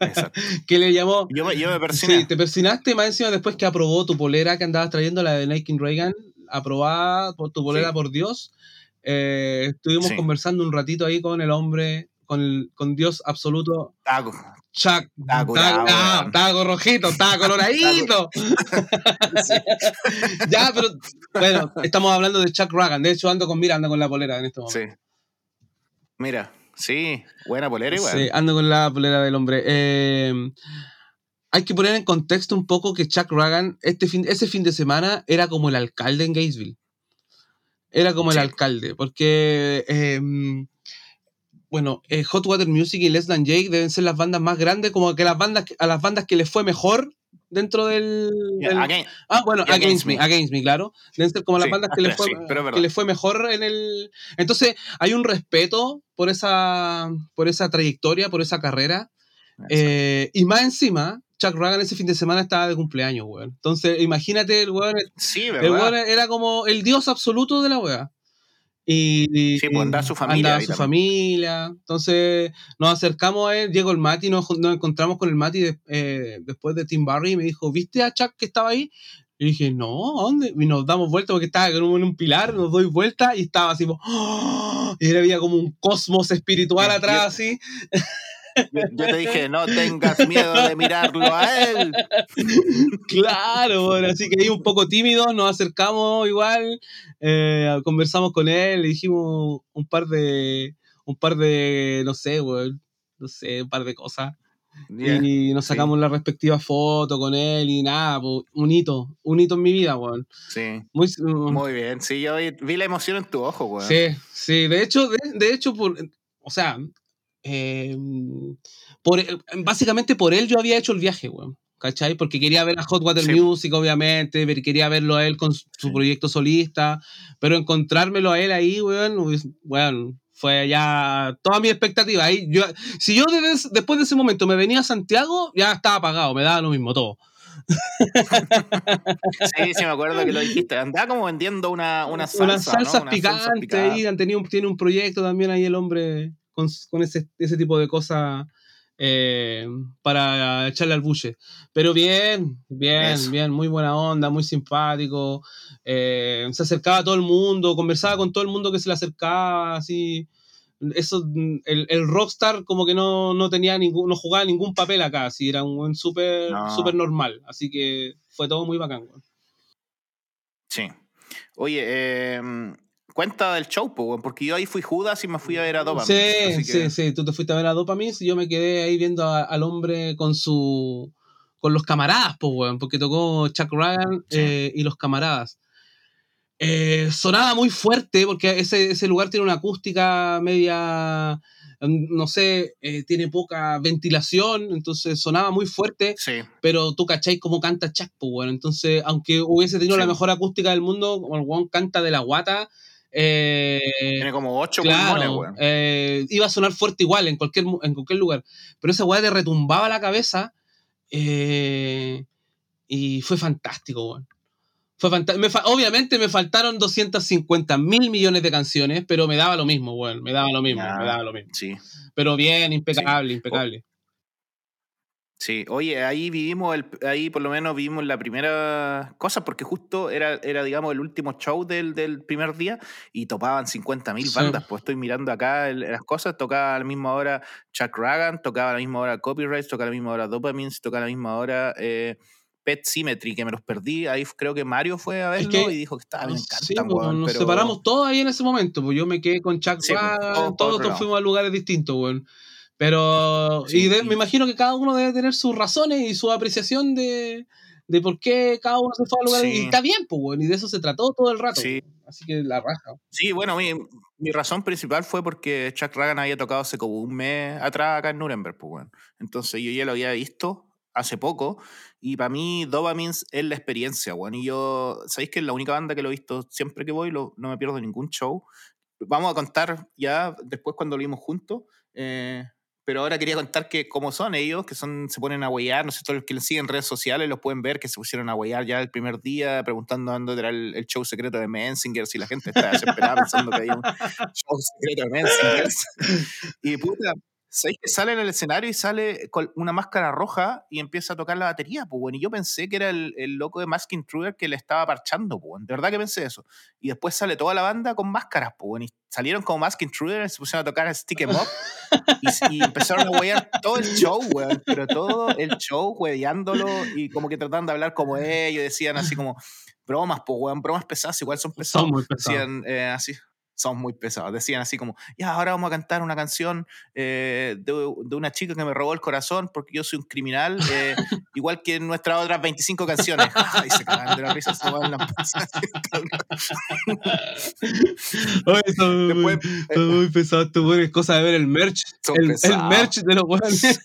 Speaker 1: Exacto. <laughs>
Speaker 2: que le llamó.
Speaker 1: Yo, me persiné.
Speaker 2: Sí, te persinaste más encima después que aprobó tu polera que andabas trayendo, la de Nike Reagan. Aprobada por tu polera por Dios. Eh, estuvimos conversando un ratito ahí con el hombre, con, con Dios absoluto.
Speaker 1: Taco.
Speaker 2: Chuck. Taco, taco, taco rojito, taco <laughs> coloradito. <laughs> ya, pero bueno, estamos hablando de Chuck Ragan. De hecho, ando con Miranda con la polera en este momento.
Speaker 1: Sí. Mira, Sí, buena polera igual.
Speaker 2: Sí, ando con la polera del hombre. Em, hay que poner en contexto un poco que Chuck Ragan, este fin, ese fin de semana, era como el alcalde en Gainesville. Era como el alcalde, porque, em, bueno, eh, Hot Water Music y Less Than Jake deben ser las bandas más grandes, como que las bandas, a las bandas que les fue mejor dentro del. ah, bueno, against, me, against me, claro. Deben ser como las <laughs> bandas que les, fue, que les fue mejor en el. Entonces, hay un respeto por esa, por esa trayectoria, por esa carrera. Eh, y más encima, Chuck Ragan ese fin de semana estaba de cumpleaños, weón. Entonces, imagínate, el weón.
Speaker 1: Sí. El weón
Speaker 2: era como el dios absoluto de la weá. Y,
Speaker 1: sí, pues andaba su familia.
Speaker 2: su familia. Entonces nos acercamos a él, llegó el Mati, nos, nos encontramos con el Mati eh, después de Tim Barry y me dijo, ¿viste a Chuck que estaba ahí? Y dije, no, ¿dónde? Y nos damos vuelta porque estaba en un pilar, nos doy vuelta y estaba así, ¡oh! y había como un cosmos espiritual atrás, así. <laughs>
Speaker 1: Yo te dije, no tengas miedo de mirarlo a él. <laughs>
Speaker 2: Claro, bueno, así que ahí un poco tímido, nos acercamos igual, eh, conversamos con él, le dijimos un par de, un par de, no sé, no sé, un par de cosas. y nos sacamos la respectiva foto con él y nada, un hito, un hito en mi vida, weón.
Speaker 1: Sí. Muy, mm. Muy bien, sí, yo vi la emoción en tu ojo, weón.
Speaker 2: Sí, sí, de hecho, de, hecho, por, o sea, em, por, básicamente por él yo había hecho el viaje, weón. ¿Cachai? Porque quería ver a Hot Water Music, obviamente, quería verlo a él con su proyecto solista, pero encontrármelo a él ahí, weón, bueno, fue ya toda mi expectativa. Ahí, yo, si yo después de ese momento me venía a Santiago, ya estaba apagado, me daba lo mismo todo.
Speaker 1: sí, sí, me acuerdo que lo dijiste. Andaba como vendiendo una, una salsa.
Speaker 2: Unas salsas picantes. han tenido, tiene un proyecto también ahí el hombre con, con ese, ese, tipo de cosas eh, para echarle al buche. Pero bien, bien, bien, muy buena onda, muy simpático. Eh, se acercaba a todo el mundo, conversaba con todo el mundo que se le acercaba, así. eso, el, el, Rockstar como que no, no, tenía ningún, no jugaba ningún papel acá, así era un súper super normal, así que fue todo muy bacán.
Speaker 1: Sí. Oye, eh, cuenta del show, porque yo ahí fui Judas y me fui a ver a
Speaker 2: Dopamine. Sí, sí, sí, tú te fuiste a ver a Dopamine y yo me quedé ahí viendo al hombre con su con los camaradas, pues, porque tocó Chuck Ryan eh, y los camaradas. Eh, sonaba muy fuerte porque ese, ese, lugar tiene una acústica media, mm, no sé, eh, tiene poca ventilación, entonces sonaba muy fuerte, pero tú cacháis cómo canta Chuck, pues bueno, entonces aunque hubiese tenido la mejor acústica del mundo, el Juan canta de la guata.
Speaker 1: Eh, tiene como ocho
Speaker 2: claro, iba a sonar fuerte igual en cualquier, en cualquier lugar, pero esa guata te retumbaba la cabeza y fue fantástico, bueno. Fue obviamente me faltaron 250 mil millones de canciones, pero me daba lo mismo, bueno, me daba lo mismo, me daba lo mismo.
Speaker 1: Sí.
Speaker 2: Pero bien, impecable, impecable.
Speaker 1: Sí, oye, ahí vivimos, el, ahí por lo menos vivimos la primera cosa, porque justo era, era digamos, el último show del, del primer día y topaban 50 mil bandas. Pues estoy mirando acá las cosas, tocaba a la misma hora Chuck Ragan, tocaba a la misma hora Copyright, tocaba a la misma hora Dopamine, tocaba a la misma hora eh, Pet Symmetry, que me los perdí. Ahí creo que Mario fue a verlo y dijo que estaba, me encantan,
Speaker 2: pues, Nos separamos todos ahí en ese momento, pues yo me quedé con Chuck sí, pues, todos, fuimos a lugares distintos, weón. Pero, y me imagino que cada uno debe tener sus razones y su apreciación de, de por qué cada uno se fue a lugares. Y está bien, pues, weón, y de eso se trató todo el rato. Así que la raja.
Speaker 1: Sí, bueno, mi, mi, razón principal fue porque Chuck Ragan había tocado hace como un mes atrás acá en Nuremberg, pues, weón. Entonces yo ya lo había visto hace poco. Y para mí, Dopamines es la experiencia, bueno. Y yo, ¿sabéis que es la única banda que lo he visto siempre que voy? Lo, no me pierdo ningún show. Vamos a contar ya después cuando lo vimos juntos. Eh, pero ahora quería contar que cómo son ellos, que son, se ponen a huellar, no sé, todos los que les siguen en redes sociales los pueden ver, que se pusieron a huellar ya el primer día, preguntando dónde era el, show secreto de Mensinger, si la gente está desesperada pensando que hay un show secreto de Mensinger. <laughs> y puta, ¿Sabéis que sale en el escenario y sale con una máscara roja y empieza a tocar la batería? Pues bueno, y yo pensé que era el, el loco de Mask Intruder que le estaba parchando, pues bueno. de verdad que pensé eso. Y después sale toda la banda con máscaras, pues bueno, y salieron como Mask Intruder, se pusieron a tocar Stick Em Up y, empezaron a huear todo el show, weón, pero todo el show hueveándolo y como que tratando de hablar como ellos, decían así como bromas, pues weón, bromas pesadas, igual son pesadas.
Speaker 2: Son muy pesadas.
Speaker 1: Decían eh, así son muy pesados. Decían así como, ya, ahora vamos a cantar una canción eh, de, de, una chica que me robó el corazón porque yo soy un criminal, eh, <laughs> igual que en nuestras otras 25 canciones. <laughs> Se de la risa, se van la <laughs>
Speaker 2: muy, eh, muy pesados, tú pones cosa de ver el merch. El, el, merch de los buenos.
Speaker 1: es,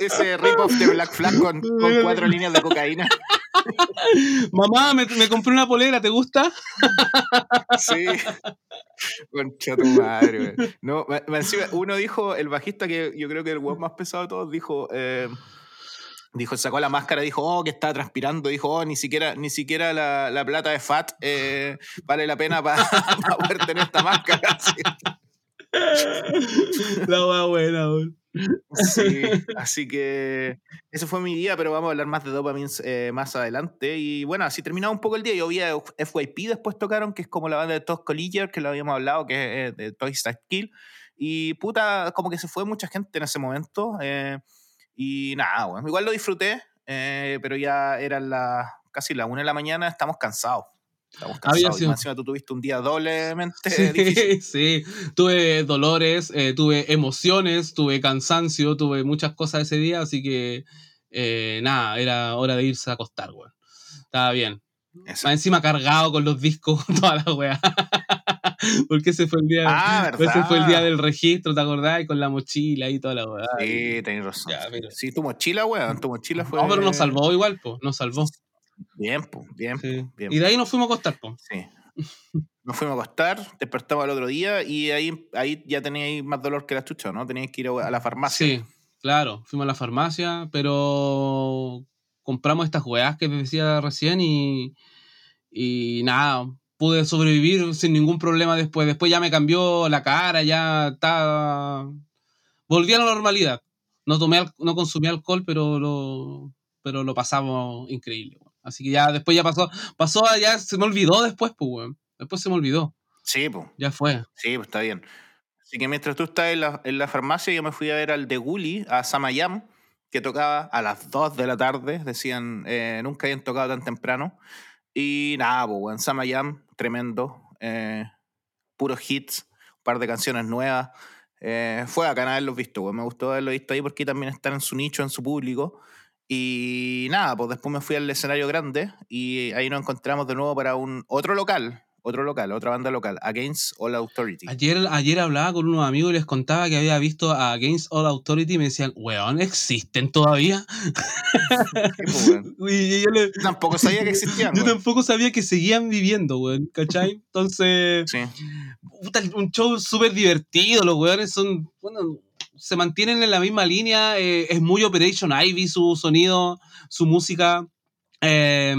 Speaker 1: ese rip-off de Black Flag con, con cuatro líneas de cocaína. <laughs>
Speaker 2: Mamá, me, compré una polera, ¿te gusta?
Speaker 1: Sí. Concha tu madre, No, uno dijo, el bajista que yo creo que el web más pesado de todos, dijo. Eh, dijo, sacó la máscara, dijo, oh, que está transpirando, dijo, oh, ni siquiera, ni siquiera la, la plata de FAT eh, vale la pena para <laughs> poder tener esta máscara. <laughs> <laughs>
Speaker 2: La hueá buena,
Speaker 1: Sí, <laughs> así que eso fue mi día, pero vamos a hablar más de Dopamines eh, más adelante. Y bueno, así terminaba un poco el día. Yo vi a FYP después tocaron, que es como la banda de Todd Colliger, que lo habíamos hablado, que es de Toy Story Kill. Y puta, como que se fue mucha gente en ese momento. Eh, y nada, bueno, igual lo disfruté, eh, pero ya eran las casi las una de la mañana, estamos cansados. Estamos cansados. Encima tú tuviste un día <laughs> doblemente
Speaker 2: sí,
Speaker 1: difícil. <laughs>
Speaker 2: Sí, tuve dolores, eh, tuve emociones, tuve cansancio, tuve muchas cosas ese día, así que eh, nada, era hora de irse a acostar, weón. Estaba bien. encima cargado con los discos, <laughs> toda la weá. Porque ese fue el día.
Speaker 1: Ah,
Speaker 2: ese fue el día del registro, ¿te acordás? Y con la mochila y toda la weá.
Speaker 1: Sí, tenés razón. sí, tu mochila, weón. Tu mochila fue.
Speaker 2: No, pero nos salvó igual, pues. Nos salvó.
Speaker 1: Bien, pues, bien, bien.
Speaker 2: Y de ahí nos fuimos a acostar, pues.
Speaker 1: Sí. Nos fuimos a acostar, despertamos al otro día y ahí, ahí ya teníais más dolor que la chucha, ¿no? Teníais que ir a la farmacia.
Speaker 2: Sí, claro, fuimos a la farmacia, pero compramos estas weas que decía recién y, y nada, pude sobrevivir sin ningún problema después. Después ya me cambió la cara, ya estaba... Volví a la normalidad. No, tomé, no consumí alcohol, pero lo, pero lo pasamos increíble. Así que ya después ya pasó, pasó, ya se me olvidó después, pues, weón. Después se me olvidó.
Speaker 1: Sí, pues.
Speaker 2: Ya fue.
Speaker 1: Sí, pues está bien. Así que mientras tú estás en la, en la farmacia, yo me fui a ver al de Gully, a Samayam, que tocaba a las 2 de la tarde. Decían, eh, nunca habían tocado tan temprano. Y nada, pues, en Samayam, tremendo. Eh, puros hits, un par de canciones nuevas. Eh, fue a haberlos visto, weón. Me gustó haberlo visto ahí porque también están en su nicho, en su público. Y nada, pues después me fui al escenario grande y ahí nos encontramos de nuevo para un otro local, otro local, otra banda local, Against All Authority.
Speaker 2: Ayer, ayer hablaba con unos amigos y les contaba que había visto a Against All Authority y me decían, weón, ¿existen todavía? <laughs>
Speaker 1: y yo tampoco sabía que existían.
Speaker 2: Yo tampoco sabía que seguían viviendo, weón, ¿cachai? Entonces, sí. un show súper divertido, los weones son, bueno, se mantienen en la misma línea, eh, es muy Operation Ivy su sonido, su música. Eh,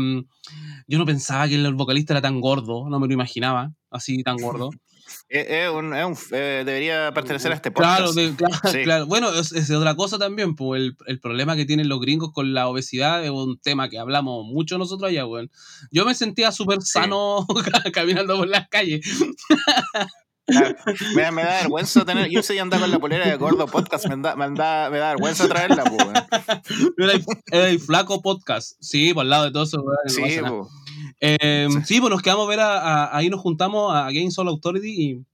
Speaker 2: yo no pensaba que el vocalista era tan gordo, no me lo imaginaba así tan gordo. <laughs>
Speaker 1: Es un, eh, debería pertenecer a este podcast.
Speaker 2: Claro, <laughs> claro, Bueno, es, otra cosa también, pues el, el, problema que tienen los gringos con la obesidad es un tema que hablamos mucho nosotros allá, weón. Yo me sentía súper sano <laughs> caminando por las calles.
Speaker 1: Me, me, da vergüenza tener. Yo sé andar con la polera de gordo podcast. Me da, me da, me da vergüenza traerla, pues.
Speaker 2: Era el flaco podcast. Sí, por el lado de todo eso. sí, em, sí, pues nos quedamos a ver. A, ahí nos juntamos a Game Soul Authority y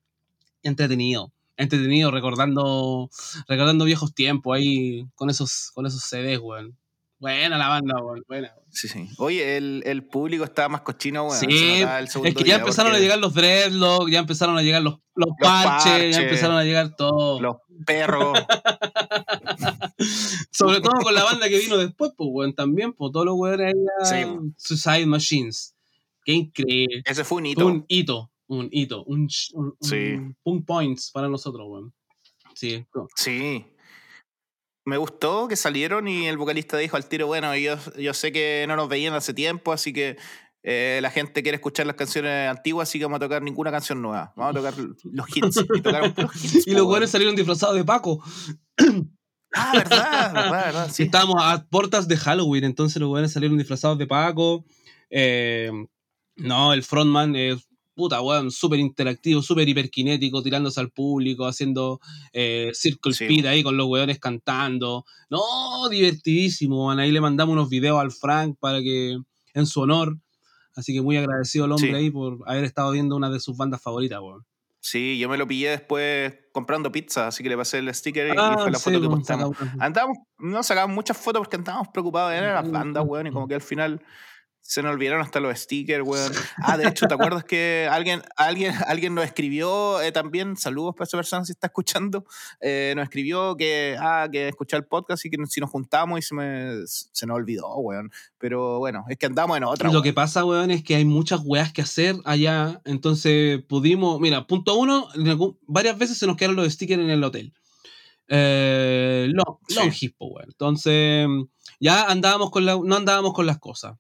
Speaker 2: entretenido. Entretenido, recordando, recordando viejos tiempos ahí con esos, con esos CDs, weón. Buena la banda, buena.
Speaker 1: Sí, sí. Oye, el, el público estaba más cochino, weón.
Speaker 2: Sí, es que ya empezaron a llegar los dreadlocks, ya empezaron a llegar los, los, parches, ya empezaron a llegar todos.
Speaker 1: Los perros. <laughs>
Speaker 2: Sobre todo con la banda que vino después, pues, weón, también, pues, todos los weones ahí sí. Suicide Machines. Qué increíble.
Speaker 1: Ese fue un hito.
Speaker 2: un hito, un hito, un, un, sí. un points para nosotros, weón. Sí.
Speaker 1: Sí me gustó que salieron y el vocalista dijo al tiro, bueno, yo, yo sé que no nos veían hace tiempo, así que eh, la gente quiere escuchar las canciones antiguas, así que vamos a tocar ninguna canción nueva. Vamos a tocar los hits.
Speaker 2: Y, <laughs> los buenos salieron disfrazados de Paco.
Speaker 1: Ah, verdad, verdad, verdad. Sí. <laughs>
Speaker 2: Estábamos a puertas de Halloween, entonces los buenos salieron disfrazados de Paco. Eh, no, el frontman es puta, weón, súper interactivo, súper hiperkinético, tirándose al público, haciendo eh, Circle Speed ahí con los weones cantando. No, divertidísimo, Ahí le mandamos unos videos al Frank para que, en su honor. Así que muy agradecido al hombre ahí por haber estado viendo una de sus bandas favoritas, weón.
Speaker 1: Sí, yo me lo pillé después comprando pizza, así que le pasé el sticker y ah, fue la foto que postamos. Andábamos, no sacábamos muchas fotos porque andábamos preocupados de las bandas, weón, y como que al final se nos olvidaron hasta los stickers, weón. Ah, de hecho, ¿te <laughs> acuerdas que alguien, alguien, alguien nos escribió eh, también? Saludos para esa persona si está escuchando. Eh, nos escribió que, ah, que escuchar el podcast y que si nos juntamos y se, me, se nos olvidó, weón. Pero bueno, es que andamos en otra.
Speaker 2: Lo que pasa, weón, es que hay muchas weas que hacer allá. Entonces pudimos. Mira, punto uno, varias veces se nos quedaron los stickers en el hotel. Eh, no, sí. weón. Entonces, ya andábamos con la, no andábamos con las cosas.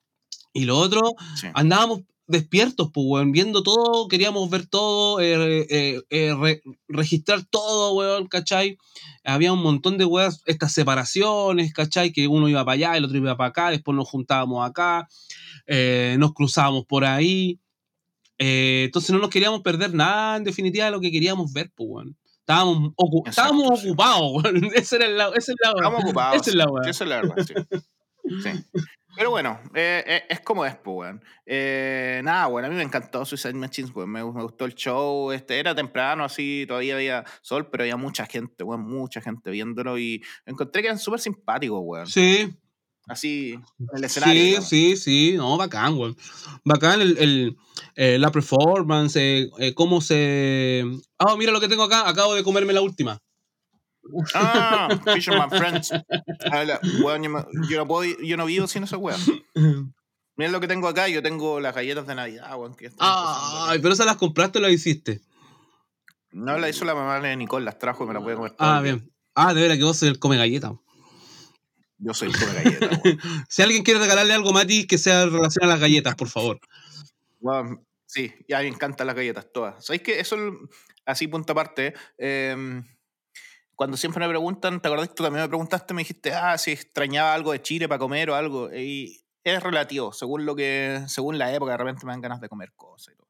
Speaker 2: Y lo otro, andábamos despiertos, pues, weón, viendo todo, queríamos ver todo, eh, eh, eh, registrar todo, weón, ¿cachai? Había un montón de weas, estas separaciones, ¿cachai? Que uno iba para allá, el otro iba para acá, después nos juntábamos acá, nos cruzábamos por ahí. entonces no nos queríamos perder nada, en definitiva, de lo que queríamos ver, pues, weón. Estábamos, estábamos ocupados, weón. <laughs> Ese era el lado. Ese es la
Speaker 1: Estábamos ocupados. Esa es la, Esa es la verdad, sí. sí. <laughs> Pero bueno, eh, eh, es como es, pues, weón. Eh, nada, bueno, a mí me encantó Suicide Machines, weón. Me, me, gustó el show. Este, era temprano, así, todavía había sol, pero había mucha gente, weón, mucha gente viéndolo y encontré que eran súper simpáticos, weón.
Speaker 2: Sí.
Speaker 1: Así, en el escenario.
Speaker 2: Sí, sí, sí, no, bacán, weón. Bacán el, el la performance, cómo se... Ah, mira lo que tengo acá, acabo de comerme la última.
Speaker 1: Ah, <laughs> Fisherman Friends. yo, no puedo, yo no vivo sin esa weá. Miren lo que tengo acá, yo tengo las galletas de Navidad, weón.
Speaker 2: Ay, pero esas las compraste o las hiciste.
Speaker 1: No, la hizo la mamá de Nicole, las trajo y me las voy a comer.
Speaker 2: Ah, bien. Ah, de veras que vos sos el come galleta.
Speaker 1: Yo soy el come galleta. <laughs>
Speaker 2: si alguien quiere regalarle algo a Mati que sea relacionado a las galletas, por favor.
Speaker 1: sí, ya me encantan las galletas todas. ¿Sabéis que eso, así punto aparte, eh, cuando siempre me preguntan, ¿te acordás que tú también me preguntaste? Me dijiste, ah, si extrañaba algo de Chile para comer o algo. Y es relativo, según lo que, según la época, de repente me dan ganas de comer cosas y todo.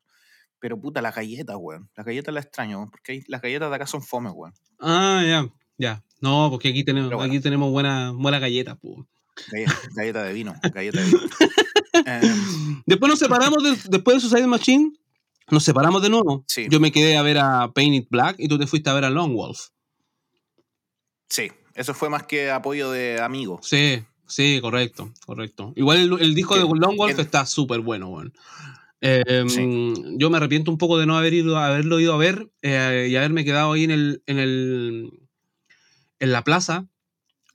Speaker 1: Pero puta, las galletas, weón. Las galletas las extraño, weón, porque las galletas de acá son fome, weón.
Speaker 2: Ah, ya, ya. No, porque aquí tenemos, aquí tenemos buenas buena galletas, pues.
Speaker 1: Galleta, de vino, galleta de vino. <laughs>
Speaker 2: Em, después nos separamos, después de Suicide Machine, nos separamos de nuevo. Yo me quedé a ver a Painted Black y tú te fuiste a ver a Long Wolf.
Speaker 1: Sí, eso fue más que apoyo de amigos.
Speaker 2: Sí, sí, correcto, correcto. Igual el, disco de Long Wolf está súper bueno. Em, yo me arrepiento un poco de no haber ido, haberlo ido a ver eh, y haberme quedado ahí en el, en el en la plaza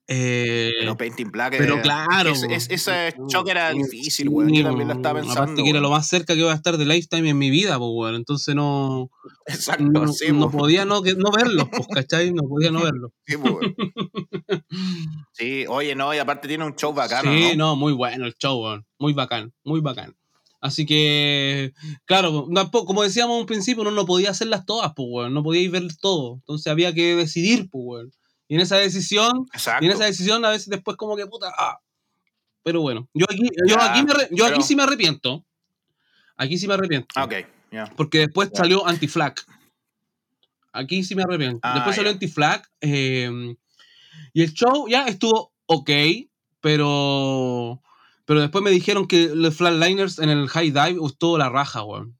Speaker 1: eh, pero Painting Black.
Speaker 2: Pero claro.
Speaker 1: ese choque era difícil, güey. Yo también lo estaba pensando.
Speaker 2: Aparte que era lo más cerca que iba a estar de Lifetime en mi vida, pues, güey. Entonces no. <laughs>
Speaker 1: Exacto,
Speaker 2: no,
Speaker 1: sí,
Speaker 2: no podía no, no verlos, pues, ¿cachai? No podía no verlos. <laughs>
Speaker 1: Sí, <laughs> sí, oye, no, y aparte tiene un show bacán.
Speaker 2: Sí, no, muy bueno el show, güey. Muy bacán, muy bacán. Así que, claro, como decíamos un principio, uno no podía hacerlas todas, pues, güey. No podía ir ver todo. Entonces había que decidir, pues, güey. Y en esa decisión, y en esa decisión a veces después como que puta, ah. Pero bueno, yo aquí, yo aquí, yo aquí sí me arrepiento. Aquí sí me arrepiento.
Speaker 1: Ah, ok,
Speaker 2: Porque después salió Anti-Flag. Aquí sí me arrepiento. Ah, después salió Anti-Flag. Em, y el show ya estuvo ok, pero pero después me dijeron que los Flatliners en el High Dive estuvo la raja, weón.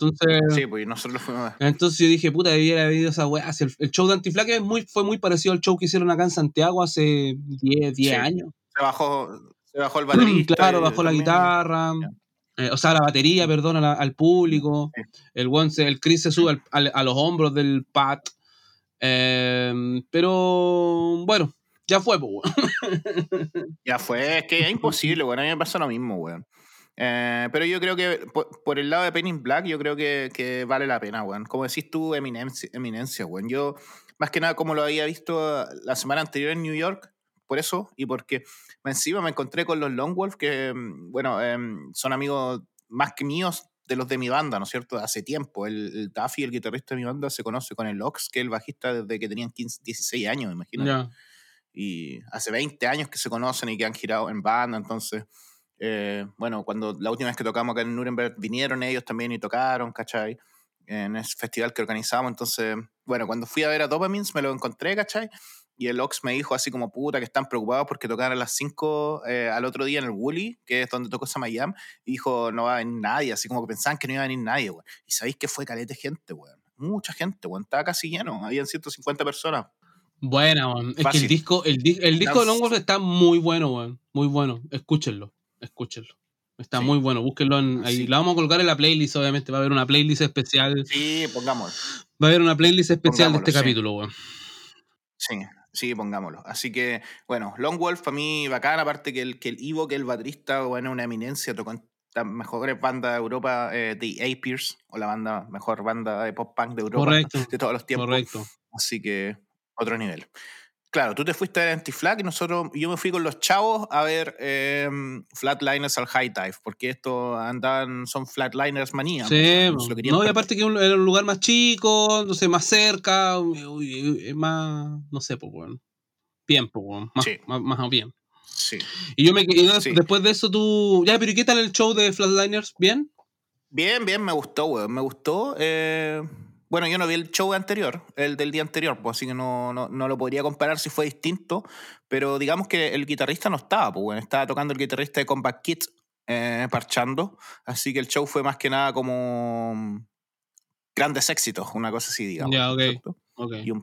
Speaker 2: Entonces,
Speaker 1: sí, pues nosotros fuimos.
Speaker 2: Entonces yo dije, puta, debiera haber ido esa weá. El, show de Antiflaque es muy, fue muy parecido al show que hicieron acá en Santiago hace 10, 10 años.
Speaker 1: Se bajó, se bajó el <clears throat> baterista.
Speaker 2: claro, bajó la guitarra. Eh, o sea, la batería, perdón, al público. El, one, el Chris se sube a los hombros del Pat. Em, pero bueno, ya fue, pues, <laughs>
Speaker 1: Ya fue, es que es imposible, weón. A mí me pasa lo mismo, weón. Eh, pero yo creo que por, el lado de Penny Black, yo creo que, vale la pena, weón. Como decís tú, eminencia, eminencia, weón. Yo, más que nada, como lo había visto la semana anterior en New York, por eso, y porque encima me encontré con los Long Wolf, que, mm, bueno, em, son amigos más que míos de los de mi banda, ¿no es cierto? Hace tiempo. El, el Taffy, el guitarrista de mi banda, se conoce con el Ox, que es el bajista desde que tenían 15, 16 años, imagínate. Y hace 20 años que se conocen y que han girado en banda, entonces eh, bueno, cuando la última vez que tocamos acá en Nuremberg vinieron ellos también y tocaron, ¿cachai? En ese festival que organizamos. Entonces, bueno, cuando fui a ver a Dopamins me lo encontré, ¿cachai? Y el Ox me dijo así como puta que están preocupados porque tocaron a las 5 eh, al otro día en el Woolly, que es donde tocó Samayam, y dijo no va a venir nadie, así como que pensaban que no iba a venir nadie, güey. Y sabéis que fue calete gente, güey. Mucha gente, güey. Estaba casi lleno, habían 150 personas.
Speaker 2: Buena, Es que el disco, el, el disco de Longwolf está muy bueno, güey. Muy bueno. Escúchenlo escúchenlo. Está muy bueno, búsquenlo en, ahí. La vamos a colocar en la playlist, obviamente. Va a haber una playlist especial.
Speaker 1: Sí, pongámoslo.
Speaker 2: Va a haber una playlist especial de este capítulo, weón.
Speaker 1: Sí, sí, pongámoslo. Así que, bueno, Long Wolf para mí bacán, aparte que el, que el Ivo, que el baterista, bueno, una eminencia, tocó en las mejores bandas de Europa, eh, The Apirs, o la banda, mejor banda de pop punk de Europa de todos los tiempos.
Speaker 2: Correcto.
Speaker 1: Así que, otro nivel. Claro, tú te fuiste a Anti-Flag y nosotros, yo me fui con los chavos a ver em, Flatliners al High Dive, porque estos andaban, son Flatliners manía.
Speaker 2: Sí, no, y aparte que era un lugar más chico, no sé, más cerca, más, no sé, pues bueno, bien, pues bueno, más, más, bien.
Speaker 1: Sí.
Speaker 2: Y yo me quedé, después de eso tú, ya, pero ¿y qué tal el show de Flatliners? ¿Bien?
Speaker 1: Bien, bien, me gustó, weón, me gustó. Eh bueno, yo no vi el show anterior, el del día anterior, pues así que no, no, no, lo podría comparar si fue distinto, pero digamos que el guitarrista no estaba, pues bueno, estaba tocando el guitarrista de Combat Kit, eh, parchando, así que el show fue más que nada como mm, grandes éxitos, una cosa así, digamos.
Speaker 2: Ya, okay.
Speaker 1: Y, un,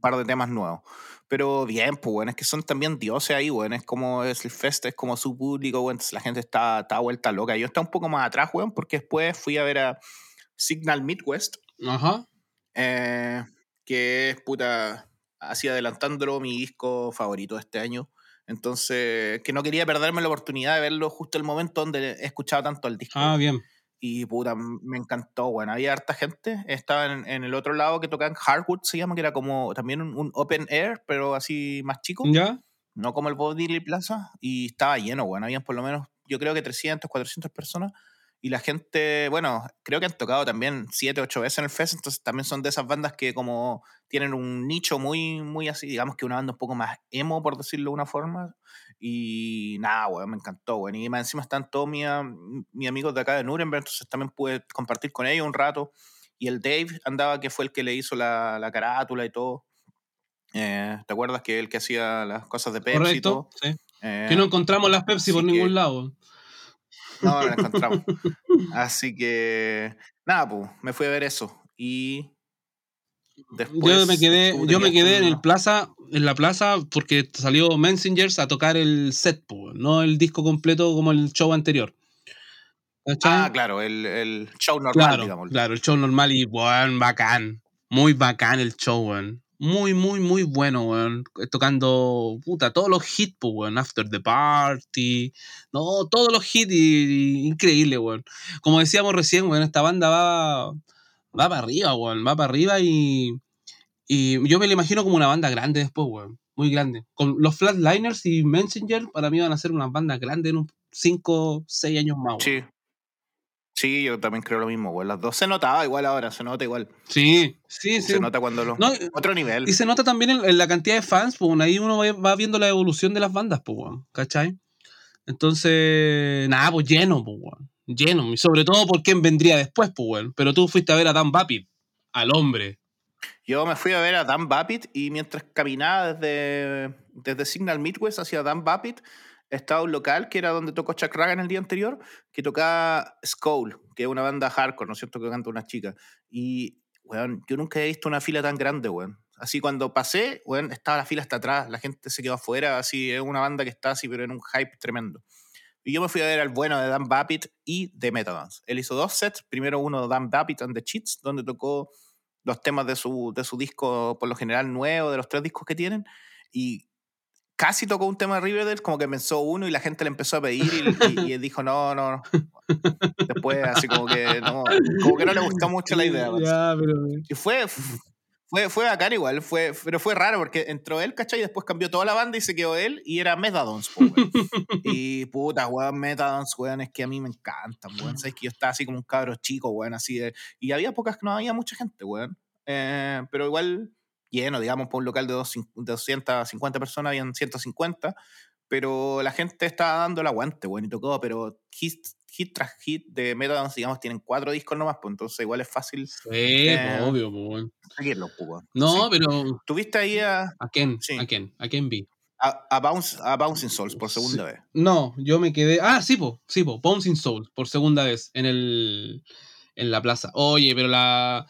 Speaker 1: par de temas nuevos. Pero bien, pues bueno, es que son también dioses ahí, bueno, es como es el fest, es como su público, bueno, la gente está, está vuelta loca. Yo estaba un poco más atrás, weón, porque después fui a ver a Signal Midwest,
Speaker 2: Ajá.
Speaker 1: Eh, que es puta, así adelantándolo, mi disco favorito de este año. Entonces, que no quería perderme la oportunidad de verlo justo el momento donde he escuchado tanto el disco.
Speaker 2: Ah, bien.
Speaker 1: Y puta, me encantó. Bueno, había harta gente. Estaba en, el otro lado que tocaban Hardwood, se llama, que era como también un, open air, pero así más chico.
Speaker 2: Ya.
Speaker 1: No como el Bob Dylan Plaza. Y estaba lleno, bueno. Habían por lo menos, yo creo que 300, 400 personas. Y la gente, bueno, creo que han tocado también siete, ocho veces en el fest, entonces también son de esas bandas que como tienen un nicho muy, muy así, digamos que una banda un poco más emo, por decirlo de una forma. Y nada, weón, me encantó, weón. Y más encima están todos mis, mis amigos de acá de Nuremberg, entonces también pude compartir con ellos un rato. Y el Dave andaba, que fue el que le hizo la, la carátula y todo. Eh, ¿Te acuerdas que el que hacía las cosas de Pepsi
Speaker 2: Correcto,
Speaker 1: y todo?
Speaker 2: sí.
Speaker 1: Eh,
Speaker 2: que no encontramos las Pepsi por ningún
Speaker 1: que-
Speaker 2: lado.
Speaker 1: No, no la encontramos. Así que, nada, pues, me fui a ver eso. Y después...
Speaker 2: yo me quedé, yo me quedé en
Speaker 1: una-
Speaker 2: el plaza, en la plaza, porque salió Messengers a tocar el set, po, no el disco completo como el show anterior.
Speaker 1: Ah, claro, el, el show normal,
Speaker 2: claro,
Speaker 1: digamos.
Speaker 2: claro, el show normal y weón, bacán. Muy bacán el show, weón. Muy, muy, muy bueno, weón. Tocando, puta, todos los hits, weón. After the Party. No, todos los hits y, increíble, weón. Como decíamos recién, weón, esta banda va, va para arriba, weón. Va para arriba y, y yo me lo imagino como una banda grande después, weón. Muy grande. Con los Flatliners y Messenger, para mí van a ser unas bandas grandes en 5, 6 años más, weón.
Speaker 1: Sí. Sí, yo también creo lo mismo, güey. Las dos se notaba igual ahora, se nota igual.
Speaker 2: Sí, sí, sí.
Speaker 1: Se nota cuando lo...
Speaker 2: No,
Speaker 1: Otro nivel.
Speaker 2: Y se nota también en, en la cantidad de fans, pues ahí uno va, viendo la evolución de las bandas, pues, ¿cachai? Entonces, nada, pues lleno, pues, lleno. Y sobre todo por quién vendría después, pues. Pero tú fuiste a ver a Dan Bapid, al hombre.
Speaker 1: Yo me fui a ver a Dan Babbitt y mientras caminaba desde, desde Signal Midwest hacia Dan Babbitt, estaba un local que era donde tocó Chuck Ragan el día anterior, que tocaba Skull, que es una banda hardcore, ¿no es cierto? Que canta una chica. Y, weón, yo nunca he visto una fila tan grande, weón. Así cuando pasé, weón, estaba la fila hasta atrás, la gente se quedó afuera, así, es una banda que está así, pero en un hype tremendo. Y yo me fui a ver al bueno de Dan Babbitt y de Metadance. Él hizo dos sets, primero uno Dan Babbitt and the Cheats, donde tocó los temas de su, de su disco, por lo general nuevo, de los tres discos que tienen, y casi tocó un tema de Riverdale, como que pensó uno y la gente le empezó a pedir y, y- y él dijo no, no, no. Después así como que no, como que no le gustó mucho la idea. pues.
Speaker 2: Pero...
Speaker 1: Y fue, fue, fue bacán igual, fue, pero fue raro porque entró él, ¿cachai? Y después cambió toda la banda y se quedó él y era Metadons, po, weón. <laughs> Y puta, weón, Metadons, weón, es que a mí me encantan, weón. Sabes que yo estaba así como un cabro chico, weón, así de. Y había pocas, no había mucha gente, weón. Eh, pero igual lleno, digamos, por un local de, dos, de 250 personas, habían 150. Pero la gente estaba dando el aguante, weón, y tocó, pero hit, hit tras hit de Metadons, digamos, tienen cuatro discos nomás, pues entonces igual es fácil
Speaker 2: Sí,
Speaker 1: Eh,
Speaker 2: pues, obvio, pues, weón.
Speaker 1: seguirlos, pues.
Speaker 2: No,
Speaker 1: Sí.
Speaker 2: pero...
Speaker 1: ¿Tuviste ahí a,
Speaker 2: ¿A quién?
Speaker 1: Sí.
Speaker 2: ¿A quién? ¿A quién vi?
Speaker 1: a, a Bounce, a Bouncing Souls por segunda vez?
Speaker 2: No, yo me quedé. Ah, sí, po, sí, po, Bouncing Soul, por segunda vez en el. en la plaza. Oye, pero la.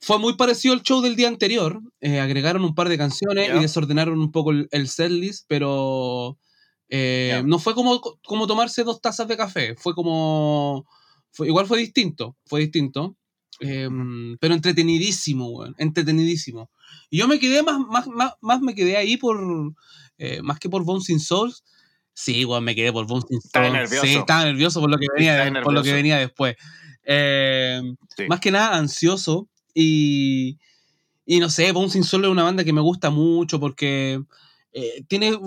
Speaker 2: Fue muy parecido al show del día anterior. eh, agregaron un par de canciones
Speaker 1: Ya.
Speaker 2: y desordenaron un poco el, el setlist, pero. eh,
Speaker 1: Ya.
Speaker 2: no fue como, como tomarse dos tazas de café. Fue como. fue- igual fue distinto. Fue distinto. eh, pero entretenidísimo, weón. Entretenidísimo. Y yo me quedé más, más, más, más me quedé ahí por. eh, más que por Bouncing Souls. Sí, weón, me quedé por Bouncing
Speaker 1: Estaba
Speaker 2: Souls.
Speaker 1: nervioso.
Speaker 2: Sí, estaba nervioso por lo que venía,
Speaker 1: Estaba
Speaker 2: por lo que venía después. Eh,
Speaker 1: Sí.
Speaker 2: Más que nada ansioso. Y. Y no sé, Bouncing Soul es una banda que me gusta mucho porque eh, tiene.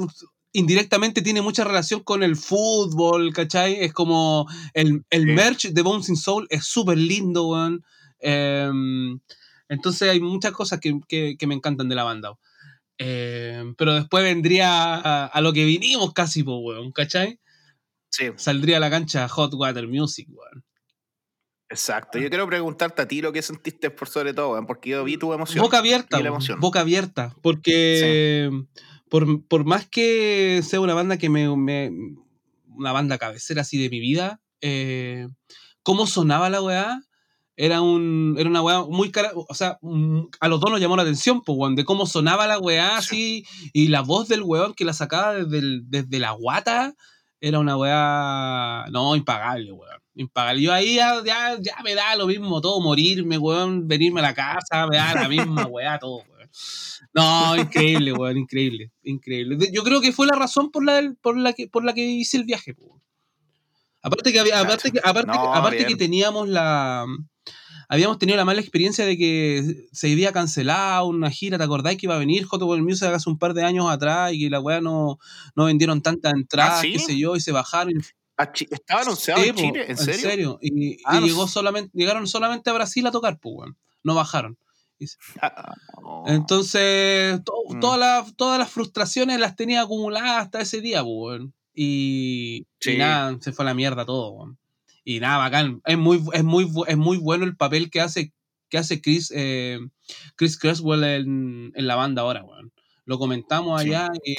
Speaker 2: Indirectamente tiene mucha relación con el fútbol, ¿cachai? Es como el, el
Speaker 1: Sí.
Speaker 2: merch de Bouncing Soul es súper lindo, weón. Em, entonces hay muchas cosas que, que- que me encantan de la banda. Em, pero después vendría a, a lo que vinimos casi, po, weón, ¿cachai?
Speaker 1: Sí,
Speaker 2: Saldría a la cancha Hot Water Music, weón.
Speaker 1: Exacto. Yo quiero preguntarte a ti lo que sentiste por sobre todo, weón, porque yo vi tu emoción.
Speaker 2: Boca abierta,
Speaker 1: la emoción.
Speaker 2: boca abierta, porque por, por más que sea una banda que me, me- una banda cabecera así de mi vida, eh, cómo sonaba la weá, era un era una weá muy cara, o sea, a los dos nos llamó la atención, pues, weón, de cómo sonaba la weá así, y la voz del weón que la sacaba desde, el- desde la guata, era una weá, no, impagable, weón, impagable. Yo ahí ya, ya, ya me da lo mismo todo, morirme, weón, venirme a la casa, me da la misma <laughs> weá, todo, weón. No, increíble, weón, increíble, increíble. Yo creo que fue la razón por la, por la, que, por la que hice el viaje, weón. Aparte que, había- aparte que, aparte,
Speaker 1: No,
Speaker 2: aparte que teníamos la... Habíamos tenido la mala experiencia de que se había cancelado una gira, ¿te acordás que iba a venir Wheels Music hace un par de años atrás y que la weá no, no vendieron tantas entradas,
Speaker 1: ¿Ah, sí?
Speaker 2: qué sé yo, y se bajaron?
Speaker 1: ¿Estaba anunciado
Speaker 2: Sí,
Speaker 1: en Chile? ¿En serio?
Speaker 2: Y,
Speaker 1: Ah,
Speaker 2: y
Speaker 1: no
Speaker 2: llegó solamente, llegaron solamente a Brasil a tocar, pues. No bajaron. Ah, Entonces, mm. todas las frustraciones las tenía acumuladas hasta ese día, pues, y, nada, se fue a la mierda todo, Y nada, bacán. Es muy, es muy, es muy bueno el papel que hace, que hace Chris, eh, Chris Creswell en, en, la banda ahora, weón. Lo comentamos allá y,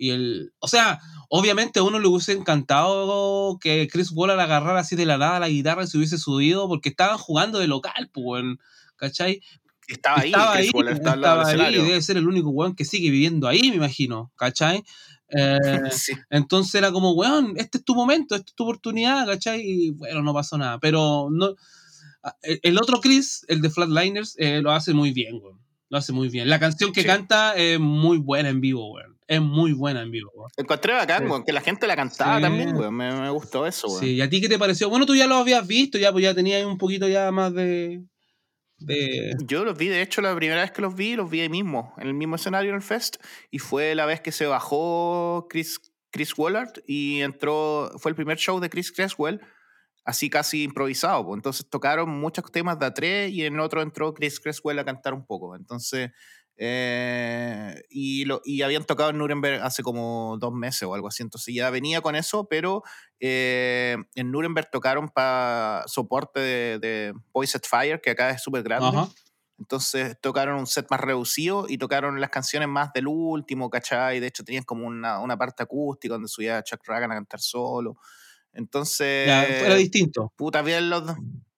Speaker 2: y, el. O sea, obviamente a uno le hubiese encantado que Chris Waller agarrara así de la nada la guitarra y se hubiese subido porque estaban jugando de local, pues. ¿Cachai?
Speaker 1: Estaba, estaba ahí,
Speaker 2: estaba ahí, debe ser el único weón que sigue viviendo ahí, me imagino, ¿cachai? Eh, <laughs> entonces era como, weón, este es tu momento, esta es tu oportunidad, ¿cachai? Y bueno, no pasó nada. Pero no, el otro Chris, el de Flatliners, eh, lo hace muy bien, weón. Lo hace muy bien. La canción que canta es muy buena en vivo, weón. Es muy buena en vivo, weón.
Speaker 1: Encontré bacán, weón, que la gente la cantaba también, weón. Me, me, gustó eso, weón.
Speaker 2: Sí, ¿y a ti qué te pareció? Bueno, tú ya lo habías visto, ya, pues ya tenías un poquito ya más de, de...
Speaker 1: Yo los vi, de hecho, la primera vez que los vi, los vi ahí mismo, en el mismo escenario en el Fest, y fue la vez que se bajó Chris, Chris Wallard y entró, fue el primer show de Chris Creswell así casi improvisado. Pues. Entonces tocaron muchos temas de A3 y en otro entró Chris Creswell a cantar un poco. Entonces, eh, y, lo, y habían tocado en Nuremberg hace como dos meses o algo así. Entonces ya venía con eso, pero eh, en Nuremberg tocaron para soporte de, de At Fire, que acá es súper grande. Entonces tocaron un set más reducido y tocaron las canciones más del último, ¿cachai? De hecho tenían como una, una parte acústica donde subía Chuck Ragan a cantar solo. Entonces.
Speaker 2: era distinto.
Speaker 1: Puta, bien los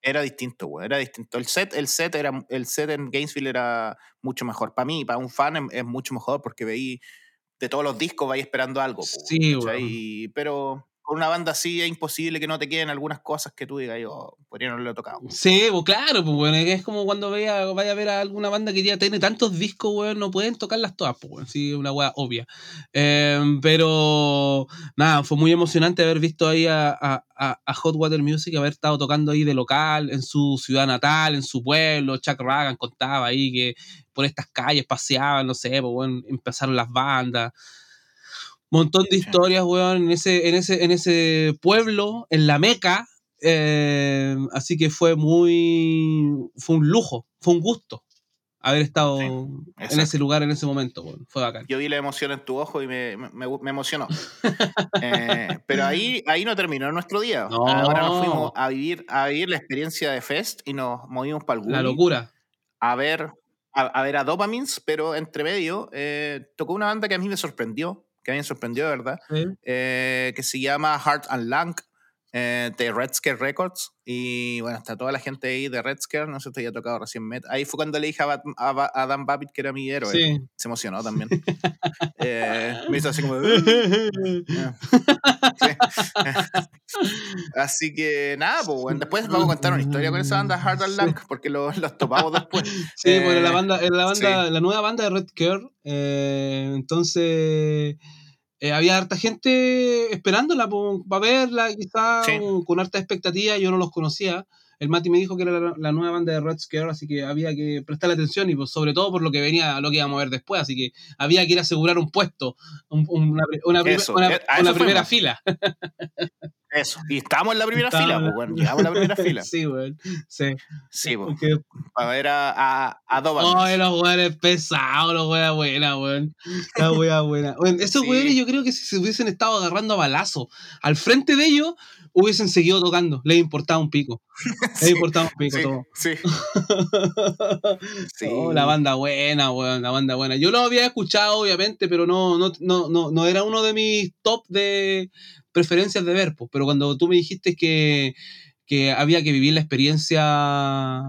Speaker 1: Era distinto, güey. Era distinto. El set, el set era, el set en Gainesville era mucho mejor. Para mí, para un fan es, mucho mejor porque veí de todos los discos vais esperando algo.
Speaker 2: Sí, güey.
Speaker 1: Pero con una banda así es imposible que no te queden algunas cosas que tú digas, yo podría no lo he tocado.
Speaker 2: Sí, pues claro, pues bueno, es como cuando vaya, vaya a ver a alguna banda que ya tiene tantos discos, weón, no pueden tocarlas todas, pues bueno, sí, una weá obvia. Em, pero nada, fue muy emocionante haber visto ahí a, a, a, Hot Water Music, haber estado tocando ahí de local, en su ciudad natal, en su pueblo. Chuck Ragan contaba ahí que por estas calles paseaban, no sé, pues bueno, empezaron las bandas montón de historias, weón, en ese, en ese, en ese pueblo, en la Meca. Eh, así que fue muy. Fue un lujo, fue un gusto haber estado en ese lugar en ese momento. Weón. Fue bacán.
Speaker 1: Yo vi la emoción en tu ojo y me, me, me emocionó. <laughs> Eh, pero ahí, ahí no terminó nuestro día. Ahora nos fuimos a vivir, a vivir la experiencia de Fest y nos movimos para el
Speaker 2: La locura.
Speaker 1: A ver a, ver a pero entre medio eh, tocó una banda que a mí me sorprendió que a mí me sorprendió, ¿verdad? Eh, que se llama Heart and Lung eh, de Red Scare Records. Y bueno, está toda la gente ahí de Red Scare, no sé si te había tocado recién. Met. Ahí fue cuando le dije a, Adam Babbitt que era mi héroe. Se emocionó también. <laughs> Eh, me hizo así como. <laughs> <laughs> así que nada, pues bueno, después vamos a contar una historia con esa banda Heart and Lung, porque los, los topamos después.
Speaker 2: Sí, bueno, la banda, la banda, la nueva banda de Red Scare. entonces eh, había harta gente esperándola para verla, quizás con harta expectativa, yo no los conocía. El Mati me dijo que era la, nueva banda de Red Scare, así que había que prestarle atención y pues, sobre todo por lo que venía, lo que íbamos a ver después, así que había que ir a asegurar un puesto, una, primera fila. <laughs>
Speaker 1: Eso, y estábamos en la primera fila, pues, bueno, llegamos en la primera <laughs> fila.
Speaker 2: sí, güey. Sí.
Speaker 1: Sí, pues. Para ver a, a, a
Speaker 2: Oh, los güeyes pesados, los güeyes buena, güey. La wea buena. Bueno, esos sí. yo creo que si se hubiesen estado agarrando a balazo al frente de ellos, hubiesen seguido tocando. Les importaba un pico. <laughs> Les importaba un pico todo.
Speaker 1: Sí.
Speaker 2: sí. <laughs> Oh, la banda buena, weón, la banda buena. Yo lo había escuchado, obviamente, pero no, no, no, no, no era uno de mis top de, preferencias de ver, pero cuando tú me dijiste que, que había que vivir la experiencia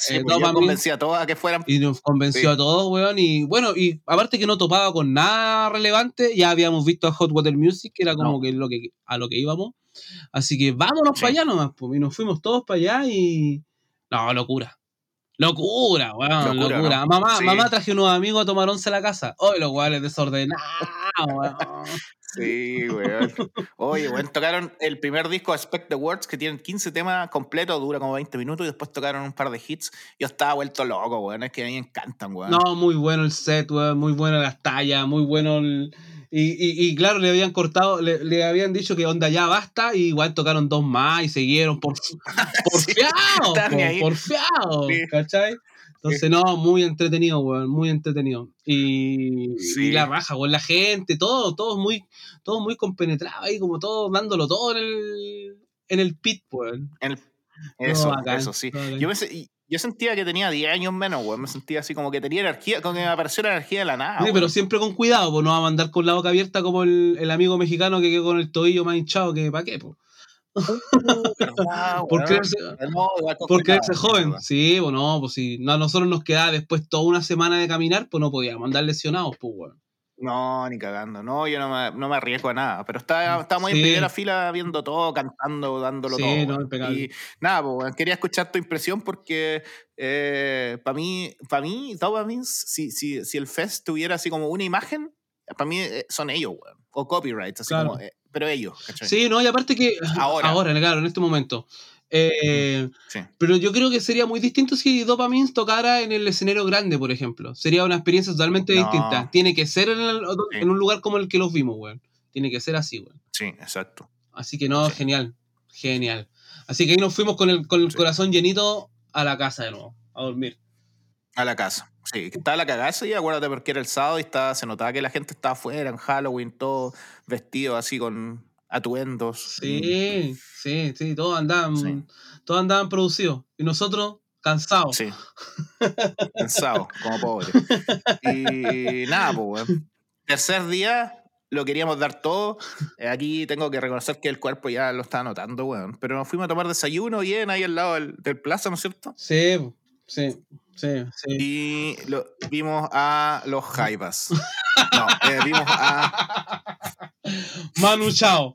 Speaker 1: Sí, eh, pues convenció a todos a que fueran.
Speaker 2: Y nos convenció a todos, weón. Y bueno, y aparte que no topaba con nada relevante, ya habíamos visto a Hot Water Music, que era como que, lo que a lo que íbamos. Así que vámonos para allá nomás, pues. Y nos fuimos todos para allá y. No, locura. Locura, weón, locura. Mamá, mamá traje unos amigos a tomar once a la casa. Hoy los weones desordenados, weón.
Speaker 1: Sí, weón. Oye, weón, tocaron el primer disco, Expect the Words, que tienen 15 temas completos, dura como 20 minutos, y después tocaron un par de hits. Yo estaba vuelto loco, weón. Es que a mí me encantan, weón.
Speaker 2: No, muy bueno el set, weón. Muy buena las tallas, muy bueno el. Y, y, claro, le habían cortado, le, le, habían dicho que onda ya basta, y igual tocaron dos más y siguieron por, porfiados, <laughs> por, <laughs> porfiados, ¿cachai? Entonces, no, muy entretenido, weón, muy entretenido. Y, y la raja, weón, la gente, todo, todo muy, todo muy compenetrado ahí, como todo, dándolo todo en el, en el pit, weón.
Speaker 1: eso, eso sí. Yo, yo, sentía que tenía 10 años menos, weón. Me sentía así como que tenía energía, como que me apareció la energía de la nada.
Speaker 2: Sí, pero siempre con cuidado, pues no va a mandar con la boca abierta como el, el amigo mexicano que quedó con el tobillo más hinchado que pa' qué, pues. Porque creerse, joven. Sí, bueno, pues si no, a nosotros nos quedaba después toda una semana de caminar, pues no podíamos andar lesionados, pues bueno.
Speaker 1: No, ni cagando. No, yo no me, no me arriesgo a nada. Pero estaba, estaba muy en primera fila viendo todo, cantando, dándolo sí, todo. No, y nada, pues, quería escuchar tu impresión porque eh, para mí, para mí, si, si, si el fest tuviera así como una imagen, para mí eh, son ellos, O copyrights, así como. Eh, pero ellos.
Speaker 2: Sí, no, y aparte que. Ahora. Ahora, claro, en este momento. Eh, pero yo creo que sería muy distinto si Dopamine tocara en el escenario grande, por ejemplo. Sería una experiencia totalmente distinta. Tiene que ser en, un lugar como el que los vimos, weón. Tiene que ser así, weón.
Speaker 1: Sí, exacto.
Speaker 2: Así que no, genial. Genial. Así que ahí nos fuimos con el, con el corazón llenito a la casa de nuevo, a dormir.
Speaker 1: A la casa. Sí, estaba la cagada y acuérdate porque era el sábado y estaba, se notaba que la gente estaba afuera en Halloween, todo vestido así con atuendos.
Speaker 2: Sí, sí, sí, todos andaban, todos andaban producidos. Y nosotros cansados.
Speaker 1: Sí. <laughs> cansados, como pobres. Y nada, pues, Tercer día, lo queríamos dar todo. Eh, aquí tengo que reconocer que el cuerpo ya lo estaba notando, weón. Pero nos fuimos a tomar desayuno bien ahí al lado del, del plaza, ¿no es cierto?
Speaker 2: Sí, sí. Sí, sí.
Speaker 1: Y lo, vimos a los <laughs> Jaivas. No, eh, vimos a. <laughs>
Speaker 2: Manu Chao.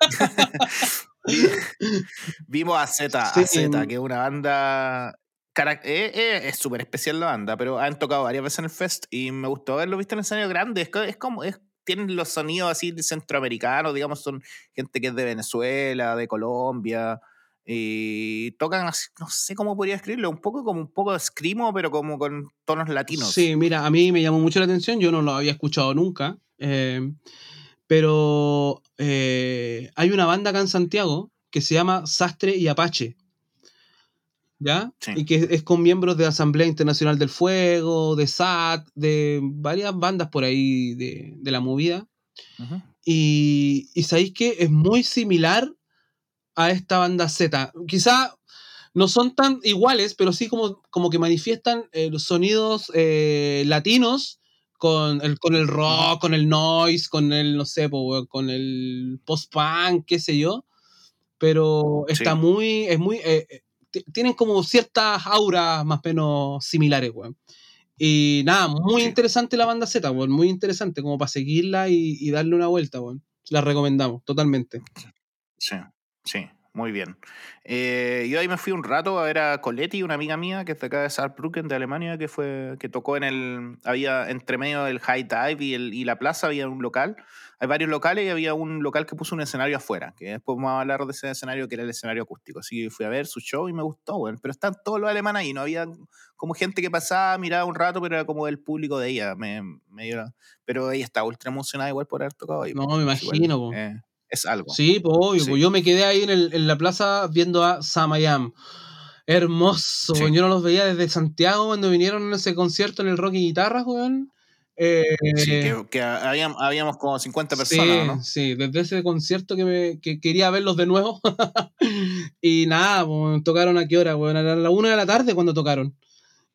Speaker 2: <laughs>
Speaker 1: vimos a Z, a Z, que es una banda. Eh, eh, es súper especial la banda, pero han tocado varias veces en el fest y me gustó verlo visto en el escenario grande. Es, es como. Es, tienen los sonidos así centroamericanos, digamos, son gente que es de Venezuela, de Colombia. Y tocan, no sé cómo podría escribirlo, un poco como un poco de screamo, pero como con tonos latinos.
Speaker 2: Sí, mira, a mí me llamó mucho la atención, yo no lo había escuchado nunca, eh, pero eh, hay una banda acá en Santiago que se llama Sastre y Apache, ¿ya? Y que es con miembros de Asamblea Internacional del Fuego, de SAT, de varias bandas por ahí de, la movida. Y, y sabéis que es muy similar a esta banda Z. Quizá no son tan iguales, pero sí como, como que manifiestan eh, los sonidos eh, latinos con el, con el rock, con el noise, con el, no sé, con el post-punk, qué sé yo. Pero está muy, es muy, eh, tienen como ciertas auras más o menos similares, weón. Y nada, muy interesante la banda Z, weón, muy interesante, como para seguirla y, y darle una vuelta, weón. La recomendamos, totalmente.
Speaker 1: Sí. Sí, muy bien. Eh, yo ahí me fui un rato a ver a Coletti, una amiga mía que es de acá de Saarbrücken, de Alemania, que fue que tocó en el. Había entre medio del High Dive y, el, y la plaza, había un local. Hay varios locales y había un local que puso un escenario afuera, que después vamos a hablar de ese escenario que era el escenario acústico. Así que fui a ver su show y me gustó, bueno. Pero están todos los alemanes ahí, no había como gente que pasaba, miraba un rato, pero era como el público de ella. Me, pero ella estaba ultra emocionada igual por haber tocado ahí.
Speaker 2: No, me imagino,
Speaker 1: es algo.
Speaker 2: Sí, pues obvio, pues yo me quedé ahí en, la plaza viendo a Samayam. Hermoso, yo no los veía desde Santiago cuando vinieron en ese concierto en el Rock y Guitarras, weón.
Speaker 1: Eh, sí, que, habíamos, como 50 personas, ¿no?
Speaker 2: Sí, desde ese concierto que, me, quería verlos de nuevo. <laughs> y nada, pues, tocaron a qué hora, weón, a la una de la tarde cuando tocaron.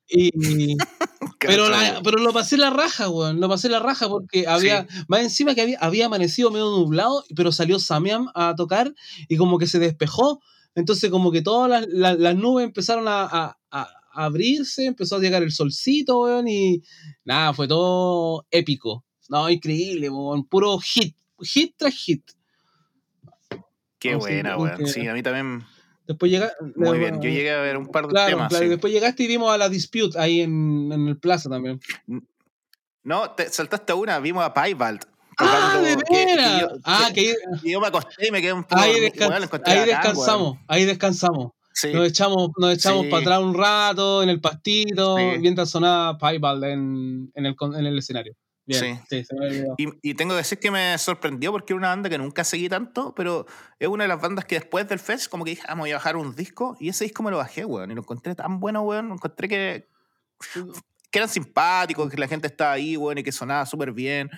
Speaker 2: Y, <laughs> pero, pero lo pasé la raja, weón. Lo pasé la raja porque había. Más encima que había, había amanecido medio nublado, pero salió Samiam a tocar y como que se despejó. Entonces, como que todas las, nubes empezaron a, abrirse, empezó a llegar el solcito, weón. Y nada, fue todo épico. No, increíble, weón. Puro hit. Hit tras hit.
Speaker 1: Qué buena, weón. Sí, a mí también
Speaker 2: Después llega,
Speaker 1: Muy bien, yo llegué a ver un par de temas.
Speaker 2: Claro, después llegaste y vimos a la Dispute ahí en, en el Plaza también.
Speaker 1: No, te saltaste una, vimos a Paivald.
Speaker 2: Ah, de veras. ah, que
Speaker 1: yo, me acosté y me quedé un poco.
Speaker 2: Ahí, ahí descansamos, ahí descansamos. Nos echamos, nos echamos para atrás un rato en el pastito, mientras sonaba Paivald en, en, el, en el escenario. Bien, sí. se me.
Speaker 1: Y, y, tengo que decir que me sorprendió porque era una banda que nunca seguí tanto, pero es una de las bandas que después del fest como que dije, ah, me voy a bajar un disco y ese disco me lo bajé, weón, y lo encontré tan bueno, weón, encontré que, que eran simpáticos, que la gente estaba ahí, weón, y que sonaba súper bien.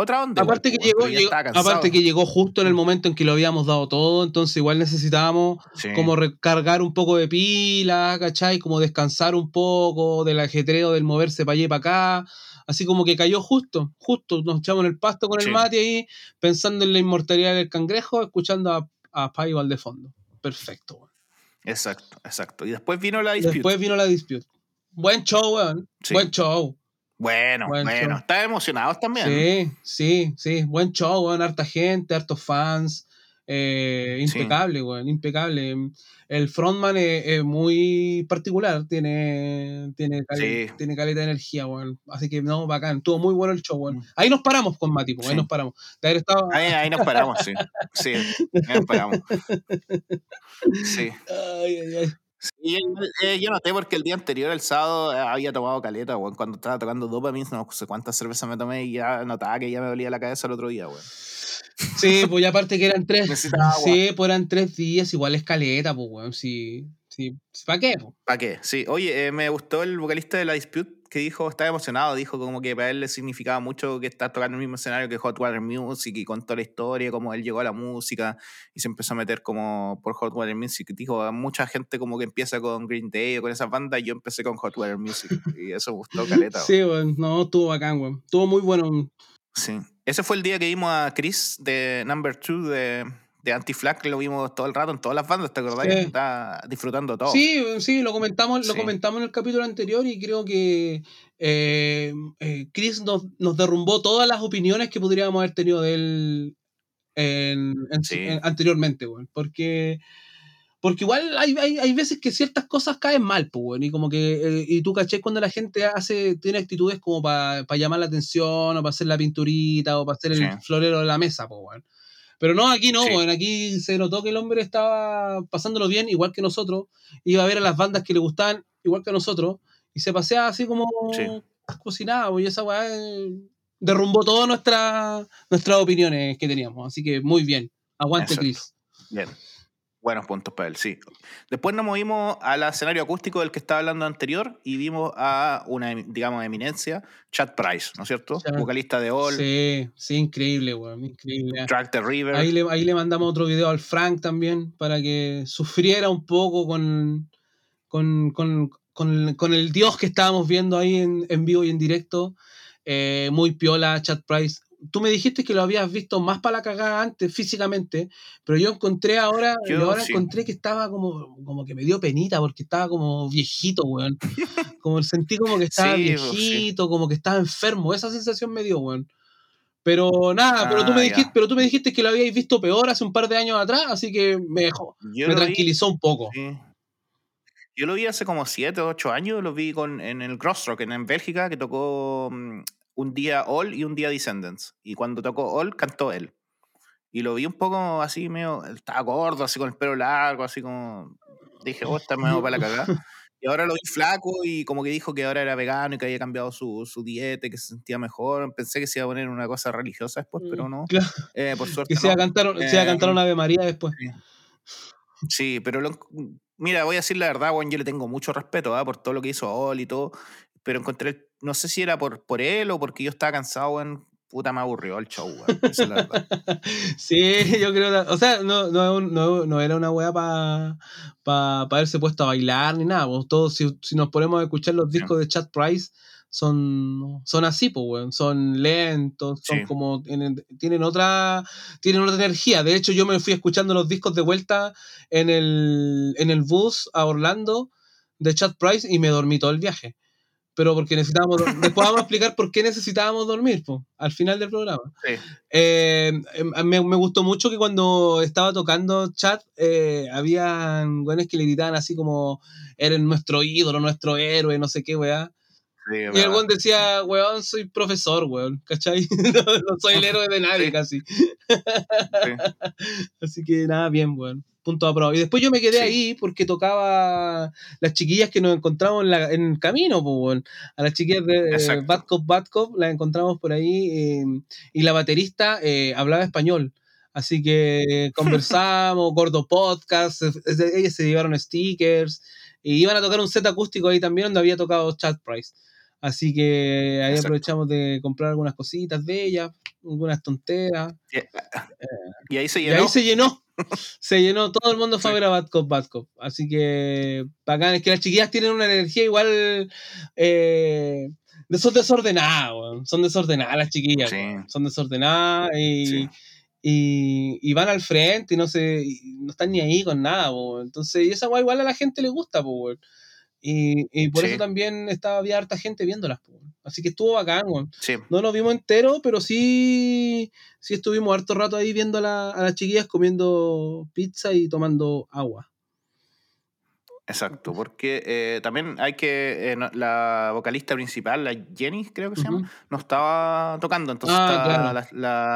Speaker 1: Otra onda.
Speaker 2: Aparte, que llegó, aparte que llegó justo en el momento en que lo habíamos dado todo, entonces igual necesitábamos como recargar un poco de pila, ¿cachai? Como descansar un poco del ajetreo del moverse para allá y para acá. Así como que cayó justo, justo. Nos echamos en el pasto con el mate ahí, pensando en la inmortalidad del cangrejo, escuchando a, a Paival de fondo. Perfecto,
Speaker 1: Exacto, exacto. Y después vino la dispute.
Speaker 2: Después vino la dispute. Buen show, weón. Buen show.
Speaker 1: Bueno, bueno, ¿están emocionados también?
Speaker 2: Sí, sí, sí, buen show, weón, harta gente, hartos fans, eh, impecable, weón, impecable. El frontman es, muy particular, tiene, tiene, tiene caleta de energía, weón. Así que no, bacán, estuvo muy bueno el show, weón. Mm. Ahí nos paramos con Mati, ahí nos paramos.
Speaker 1: ahí, ahí, nos paramos, sí. Sí, ahí nos paramos. <laughs> Sí. Ay, ay, ay. Sí, eh, yo noté porque el día anterior, el sábado, eh, había tomado caleta, weón. Cuando estaba tocando Dopamine, no sé cuántas cervezas me tomé y ya notaba que ya me dolía la cabeza el otro día, weón.
Speaker 2: Sí, pues ya aparte que eran tres. Sí, pues eran tres días, igual es caleta, pues, weón. Sí, sí. ¿Para qué?
Speaker 1: ¿Para qué? Sí. Oye, eh, me gustó el vocalista de la Dispute que dijo, estaba emocionado, dijo como que para él le significaba mucho que está tocando el mismo escenario que Hot Water Music y contó la historia, cómo él llegó a la música y se empezó a meter como por Hot Water Music. Dijo, mucha gente como que empieza con Green Day o con esa banda, y yo empecé con Hot Water Music y eso gustó <laughs> caleta.
Speaker 2: sí, bueno, no, estuvo bacán, weón. Estuvo muy bueno.
Speaker 1: Sí. Ese fue el día que vimos a Chris de Number Two de de Anti-Flag lo vimos todo el rato en todas las bandas, ¿te acordás? Está disfrutando todo.
Speaker 2: Sí, sí, lo comentamos, lo comentamos en el capítulo anterior y creo que eh, eh, Chris nos, nos, derrumbó todas las opiniones que podríamos haber tenido de él en, anteriormente, porque porque igual hay, hay, hay, veces que ciertas cosas caen mal, pues, y como que, eh, y tú caché cuando la gente hace, tiene actitudes como para llamar la atención, o para hacer la pinturita, o para hacer el florero de la mesa, pues, bueno. Pero no, aquí no, bueno, aquí se notó que el hombre estaba pasándolo bien, igual que nosotros, iba a ver a las bandas que le gustaban, igual que nosotros, y se paseaba así como cocinado, y esa weá eh, derrumbó todas nuestras nuestras opiniones que teníamos. Así que muy bien. Aguante, Chris.
Speaker 1: Bien. Buenos puntos para él, sí. Después nos movimos al escenario acústico del que estaba hablando anterior y vimos a una, digamos, eminencia, Chad Price, ¿no es cierto? Vocalista de All.
Speaker 2: Sí, sí, increíble, weón, increíble.
Speaker 1: Track the River.
Speaker 2: Ahí le, ahí le mandamos otro video al Frank también para que sufriera un poco con, con, con, con, el dios que estábamos viendo ahí en, en vivo y en directo. Eh, muy piola, Chad Price, tú me dijiste que lo habías visto más para la cagada antes físicamente, pero yo encontré ahora, yo, ahora encontré que estaba como, como que me dio penita porque estaba como viejito, weón. <laughs> Como sentí como que estaba pues, viejito, como que estaba enfermo. Esa sensación me dio, weón. Pero nada, pero, tú me ah, dijiste, pero tú me dijiste que lo habíais visto peor hace un par de años atrás, así que me dejó, me tranquilizó un poco.
Speaker 1: Yo lo vi hace como 7 o 8 años, lo vi con, en el Crossrock en, en Bélgica, que tocó mm, un día All y un día Descendants. Y cuando tocó All, cantó él. Y lo vi un poco así, medio. Estaba gordo, así con el pelo largo, así como. Dije, oh, está medio para la cagada. <laughs> Y ahora lo vi flaco y como que dijo que ahora era vegano y que había cambiado su, su dieta y que se sentía mejor. Pensé que se iba a poner una cosa religiosa después, pero no. Eh, por <laughs> suerte.
Speaker 2: Que se iba, a cantar, se iba a cantar una Ave María después.
Speaker 1: Sí, pero mira, voy a decir la verdad, Juan, yo le tengo mucho respeto ¿ah? por todo lo que hizo All y todo pero encontré, no sé si era por, por él o porque yo estaba cansado, en puta me aburrió el show, weón. <laughs>
Speaker 2: sí, yo creo, o sea, no, no, no, no era una weá para pa, haberse puesto a bailar ni nada. Pues, todos, si, si, nos ponemos a escuchar los discos de Chad Price, son, son así, pues, weón. Son lentos, son como, tienen, tienen, otra, tienen otra energía. De hecho, yo me fui escuchando los discos de vuelta en el, en el bus a Orlando de Chad Price y me dormí todo el viaje pero porque necesitábamos. Después vamos a explicar por qué necesitábamos dormir, po, al final del programa. Eh, em, me, me, gustó mucho que cuando estaba tocando chat, eh, habían güeyes que le gritaban así como: Eres nuestro ídolo, nuestro héroe, no sé qué, weá. y el weón decía, weón, soy profesor, weón, ¿cachai? <laughs> no, soy el <laughs> héroe de nadie casi. <laughs> Así que nada, bien, weón. Y después yo me quedé ahí porque tocaba las chiquillas que nos encontramos en, el camino, pues, a las chiquillas de Bad Cop, Bad Cop, las encontramos por ahí em, y la baterista eh, hablaba español. Así que <laughs> conversamos, gordo podcast, ellas se llevaron stickers y iban a tocar un set acústico ahí también donde había tocado Chat Price. Así que ahí aprovechamos de comprar algunas cositas de ellas, algunas tonteras.
Speaker 1: Y, ahí se llenó.
Speaker 2: Y ahí se llenó. Se llenó, todo el mundo fue a ver a Bad Cop, Bad Cop. Así que bacán, es que las chiquillas tienen una energía igual. Eh, son desordenadas, son desordenadas las chiquillas. Son desordenadas y, y, van al frente y no, se, no están ni ahí con nada. Entonces, y esa guay igual a la gente le gusta. Po, y, por eso también estaba, había harta gente viéndolas. Así que estuvo bacán, No lo vimos entero, pero sí, sí estuvimos harto rato ahí viendo a, las chiquillas comiendo pizza y tomando agua.
Speaker 1: Exacto, porque eh, también hay que. Eh, la vocalista principal, la Jenny, creo que se llama, no estaba tocando. Entonces ah, estaba, la,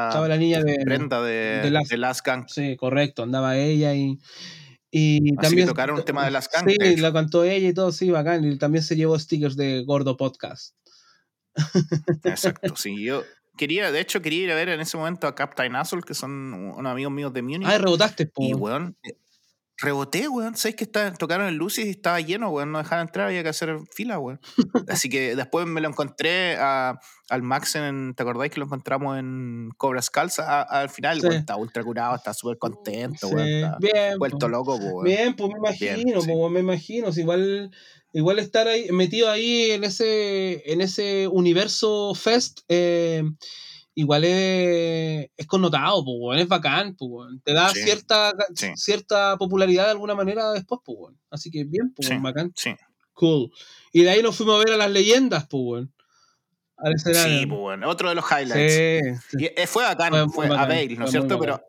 Speaker 2: estaba la niña de
Speaker 1: Brenda de, de, Last, Gang.
Speaker 2: Sí, correcto, andaba ella y. Y también
Speaker 1: tocaron un tema de las
Speaker 2: canciones. Sí, la cantó ella y todo, sí, bacán. Y también se llevó stickers de Gordo Podcast.
Speaker 1: Exacto, <laughs> sí. Yo quería, de hecho, quería ir a ver en ese momento a Captain Azul, que son unos amigos míos de Munich.
Speaker 2: Ah, rebotaste,
Speaker 1: po. Y, weón, Reboté, weón. ¿Sabes que está, tocaron en Lucy y estaba lleno, weón? No dejaron entrar, había que hacer fila, weón. <laughs> Así que después me lo encontré al Max en. ¿Te acordáis que lo encontramos en Cobra Scalza? al final, weón, está ultra curado, está súper contento, weón. Bien. Vuelto loco, weón.
Speaker 2: Bien, pues me imagino, pues, me imagino. igual, igual estar ahí, metido ahí en ese, en ese universo fest. Eh, igual es, es connotado, pues, es bacán, pues, te da cierta, cierta popularidad de alguna manera después, pues, así que bien, pues, bacán.
Speaker 1: Sí.
Speaker 2: Cool. Y de ahí nos fuimos a ver a las leyendas, pues,
Speaker 1: Sí, pues, otro de los highlights. Y eh, fue bacán, fue, a Bale, ¿no es cierto? Pero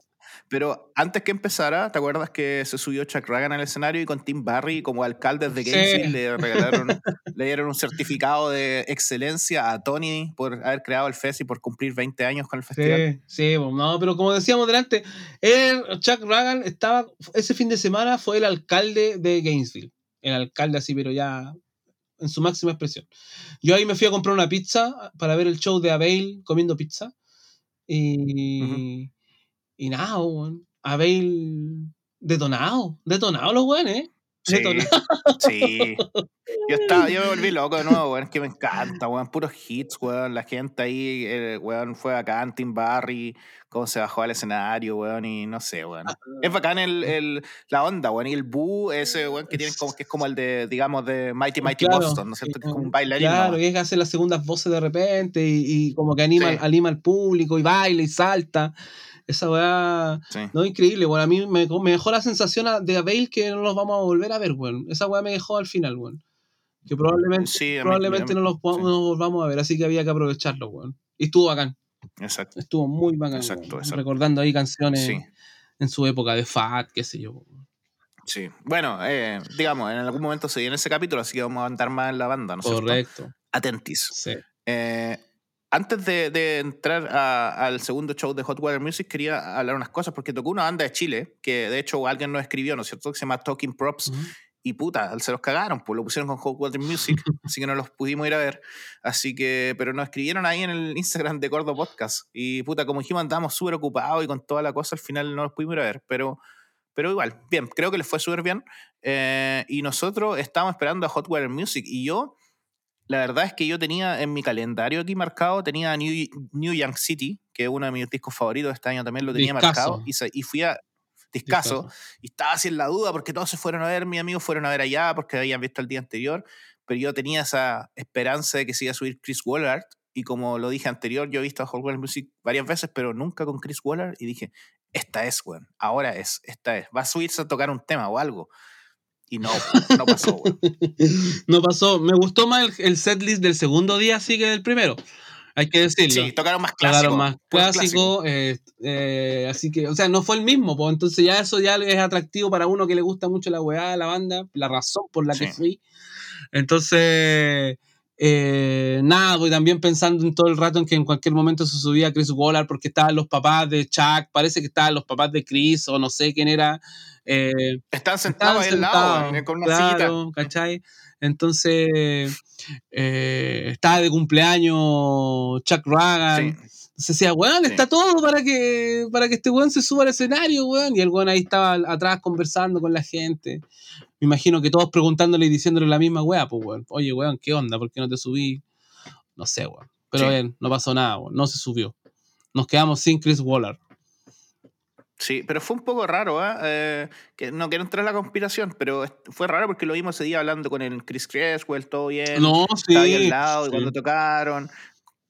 Speaker 1: pero antes que empezara, ¿te acuerdas que se subió Chuck Ragan al escenario y con Tim Barry como alcaldes de Gainesville le regalaron, <laughs> le dieron un certificado de excelencia a Tony por haber creado el FES y por cumplir 20 años con el festival?
Speaker 2: Sí, sí, no, pero como decíamos delante, Chuck Ragan estaba, ese fin de semana fue el alcalde de Gainesville. El alcalde así, pero ya en su máxima expresión. Yo ahí me fui a comprar una pizza para ver el show de Abel comiendo pizza. Y, y nada, weón. Abel detonado, detonado los weones, ¿eh?
Speaker 1: Sí, sí. Yo, estaba, yo me volví loco de nuevo, weón. Es que me encanta, weón. Puros hits, weón. La gente ahí, eh, weón, fue acá, Tim Barry, cómo se bajó al escenario, weón. Y no sé, weón. Es bacán el, el, la onda, weón. Y el boo, ese, weón, que tiene como que es como el de, digamos, de Mighty Mighty Boston, ¿no es cierto? Que es como un bailarín.
Speaker 2: Claro, y es que hace las segundas voces de repente y, y como que anima, anima al público y baila y salta. Esa weá, no, increíble, bueno, a mí me, dejó la sensación de Abel que no los vamos a volver a ver, weón. Esa weá me dejó al final, weón. Que probablemente, probablemente no los volvamos a ver, así que había que aprovecharlo, weón. Y estuvo bacán.
Speaker 1: Exacto.
Speaker 2: Estuvo muy bacán. Exacto, Recordando ahí canciones en su época de Fat, qué sé yo.
Speaker 1: Sí. Bueno, eh, digamos, en algún momento se viene ese capítulo, así que vamos a andar más en la banda, ¿no
Speaker 2: Correcto.
Speaker 1: Atentis.
Speaker 2: Sí.
Speaker 1: Eh, antes de, entrar al segundo show de Hot Water Music, quería hablar unas cosas, porque tocó una banda de Chile, que de hecho alguien nos escribió, ¿no es cierto?, que se llama Talking Props. Y puta, se los cagaron, pues lo pusieron con Hot Water Music, <laughs> así que no los pudimos ir a ver. Así que, pero nos escribieron ahí en el Instagram de Gordo Podcast. Y puta, como dijimos, andábamos súper ocupados y con toda la cosa, al final no los pudimos ir a ver. Pero, pero igual, bien, creo que les fue súper bien. Eh, y nosotros estábamos esperando a Hot Water Music. Y yo, la verdad es que yo tenía en mi calendario aquí marcado, tenía New, New Young City, que es uno de mis discos favoritos de este año también lo tenía marcado, y, y, fui a Discaso, y estaba así en la duda porque todos se fueron a ver, mis amigos fueron a ver allá porque habían visto el día anterior, pero yo tenía esa esperanza de que se iba a subir Chris Wallard, y como lo dije anterior, yo he visto a Hot Music varias veces, pero nunca con Chris Wallard, y dije, esta es, weón, ahora es, esta es, va a subirse a tocar un tema o algo. Y no, no pasó, <laughs>
Speaker 2: no pasó. Me gustó más el, setlist del segundo día, así que del primero. Hay que decirlo.
Speaker 1: Sí, tocaron más clásico. Tocaron más
Speaker 2: clásico. Eh, eh, así que, o sea, no fue el mismo, pues entonces ya eso ya es atractivo para uno que le gusta mucho la weá, la banda, la razón por la que fui. Entonces, eh, nada, voy también pensando en todo el rato en que en cualquier momento se subía Chris Waller porque estaban los papás de Chuck, parece que estaban los papás de Chris o no sé quién era Eh,
Speaker 1: Están sentados ahí al lado, con una
Speaker 2: claro, ¿cachai? Entonces, eh, estaba de cumpleaños Chuck Ragan. Sí. Se decía, weón, está todo para que, para que este weón se suba al escenario, weón. Y el weón ahí estaba atrás conversando con la gente. Me imagino que todos preguntándole y diciéndole la misma weá, pues weón. Oye, weón, ¿qué onda? ¿Por qué no te subí? No sé, weón. Pero bien, no pasó nada, weón. No se subió. Nos quedamos sin Chris Waller.
Speaker 1: Sí, pero fue un poco raro, ¿eh? ¿eh? que no quiero entrar en la conspiración, pero fue raro porque lo vimos ese día hablando con el Chris Creswell, todo bien.
Speaker 2: No, sí.
Speaker 1: Estaba al lado y cuando tocaron.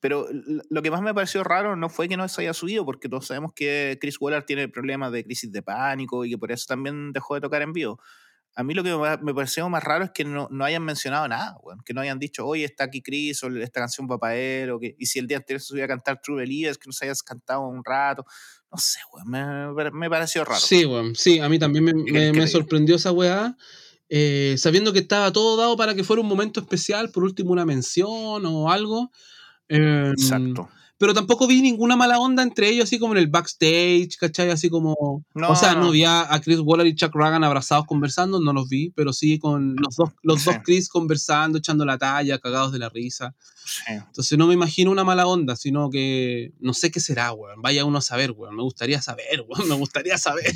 Speaker 1: Pero lo que más me pareció raro no fue que no se haya subido, porque todos sabemos que Chris Waller tiene problemas de crisis de pánico y que por eso también dejó de tocar en vivo. A mí lo que me pareció más raro es que no, no hayan mencionado nada, que no hayan dicho, oye, está aquí Chris, o esta canción va para él, o que, y si el día anterior se subía a cantar True Believers, que no se hayas cantado un rato. No sé, weón, me, me, pareció raro.
Speaker 2: Sí, weón, sí, a mí también me, me, sorprendió esa weá. Eh, sabiendo que estaba todo dado para que fuera un momento especial, por último una mención o algo,
Speaker 1: Exacto.
Speaker 2: Em, pero tampoco vi ninguna mala onda entre ellos, así como en el backstage, ¿cachai? Así como. o sea, no vi a, Chris Waller y Chuck Ragan abrazados conversando, no los vi, pero sí con los dos, los dos Chris conversando, echando la talla, cagados de la risa. Entonces no me imagino una mala onda, sino que no sé qué será, weón. Vaya uno a saber, weón. Me gustaría saber, <laughs> weón. Me gustaría saber.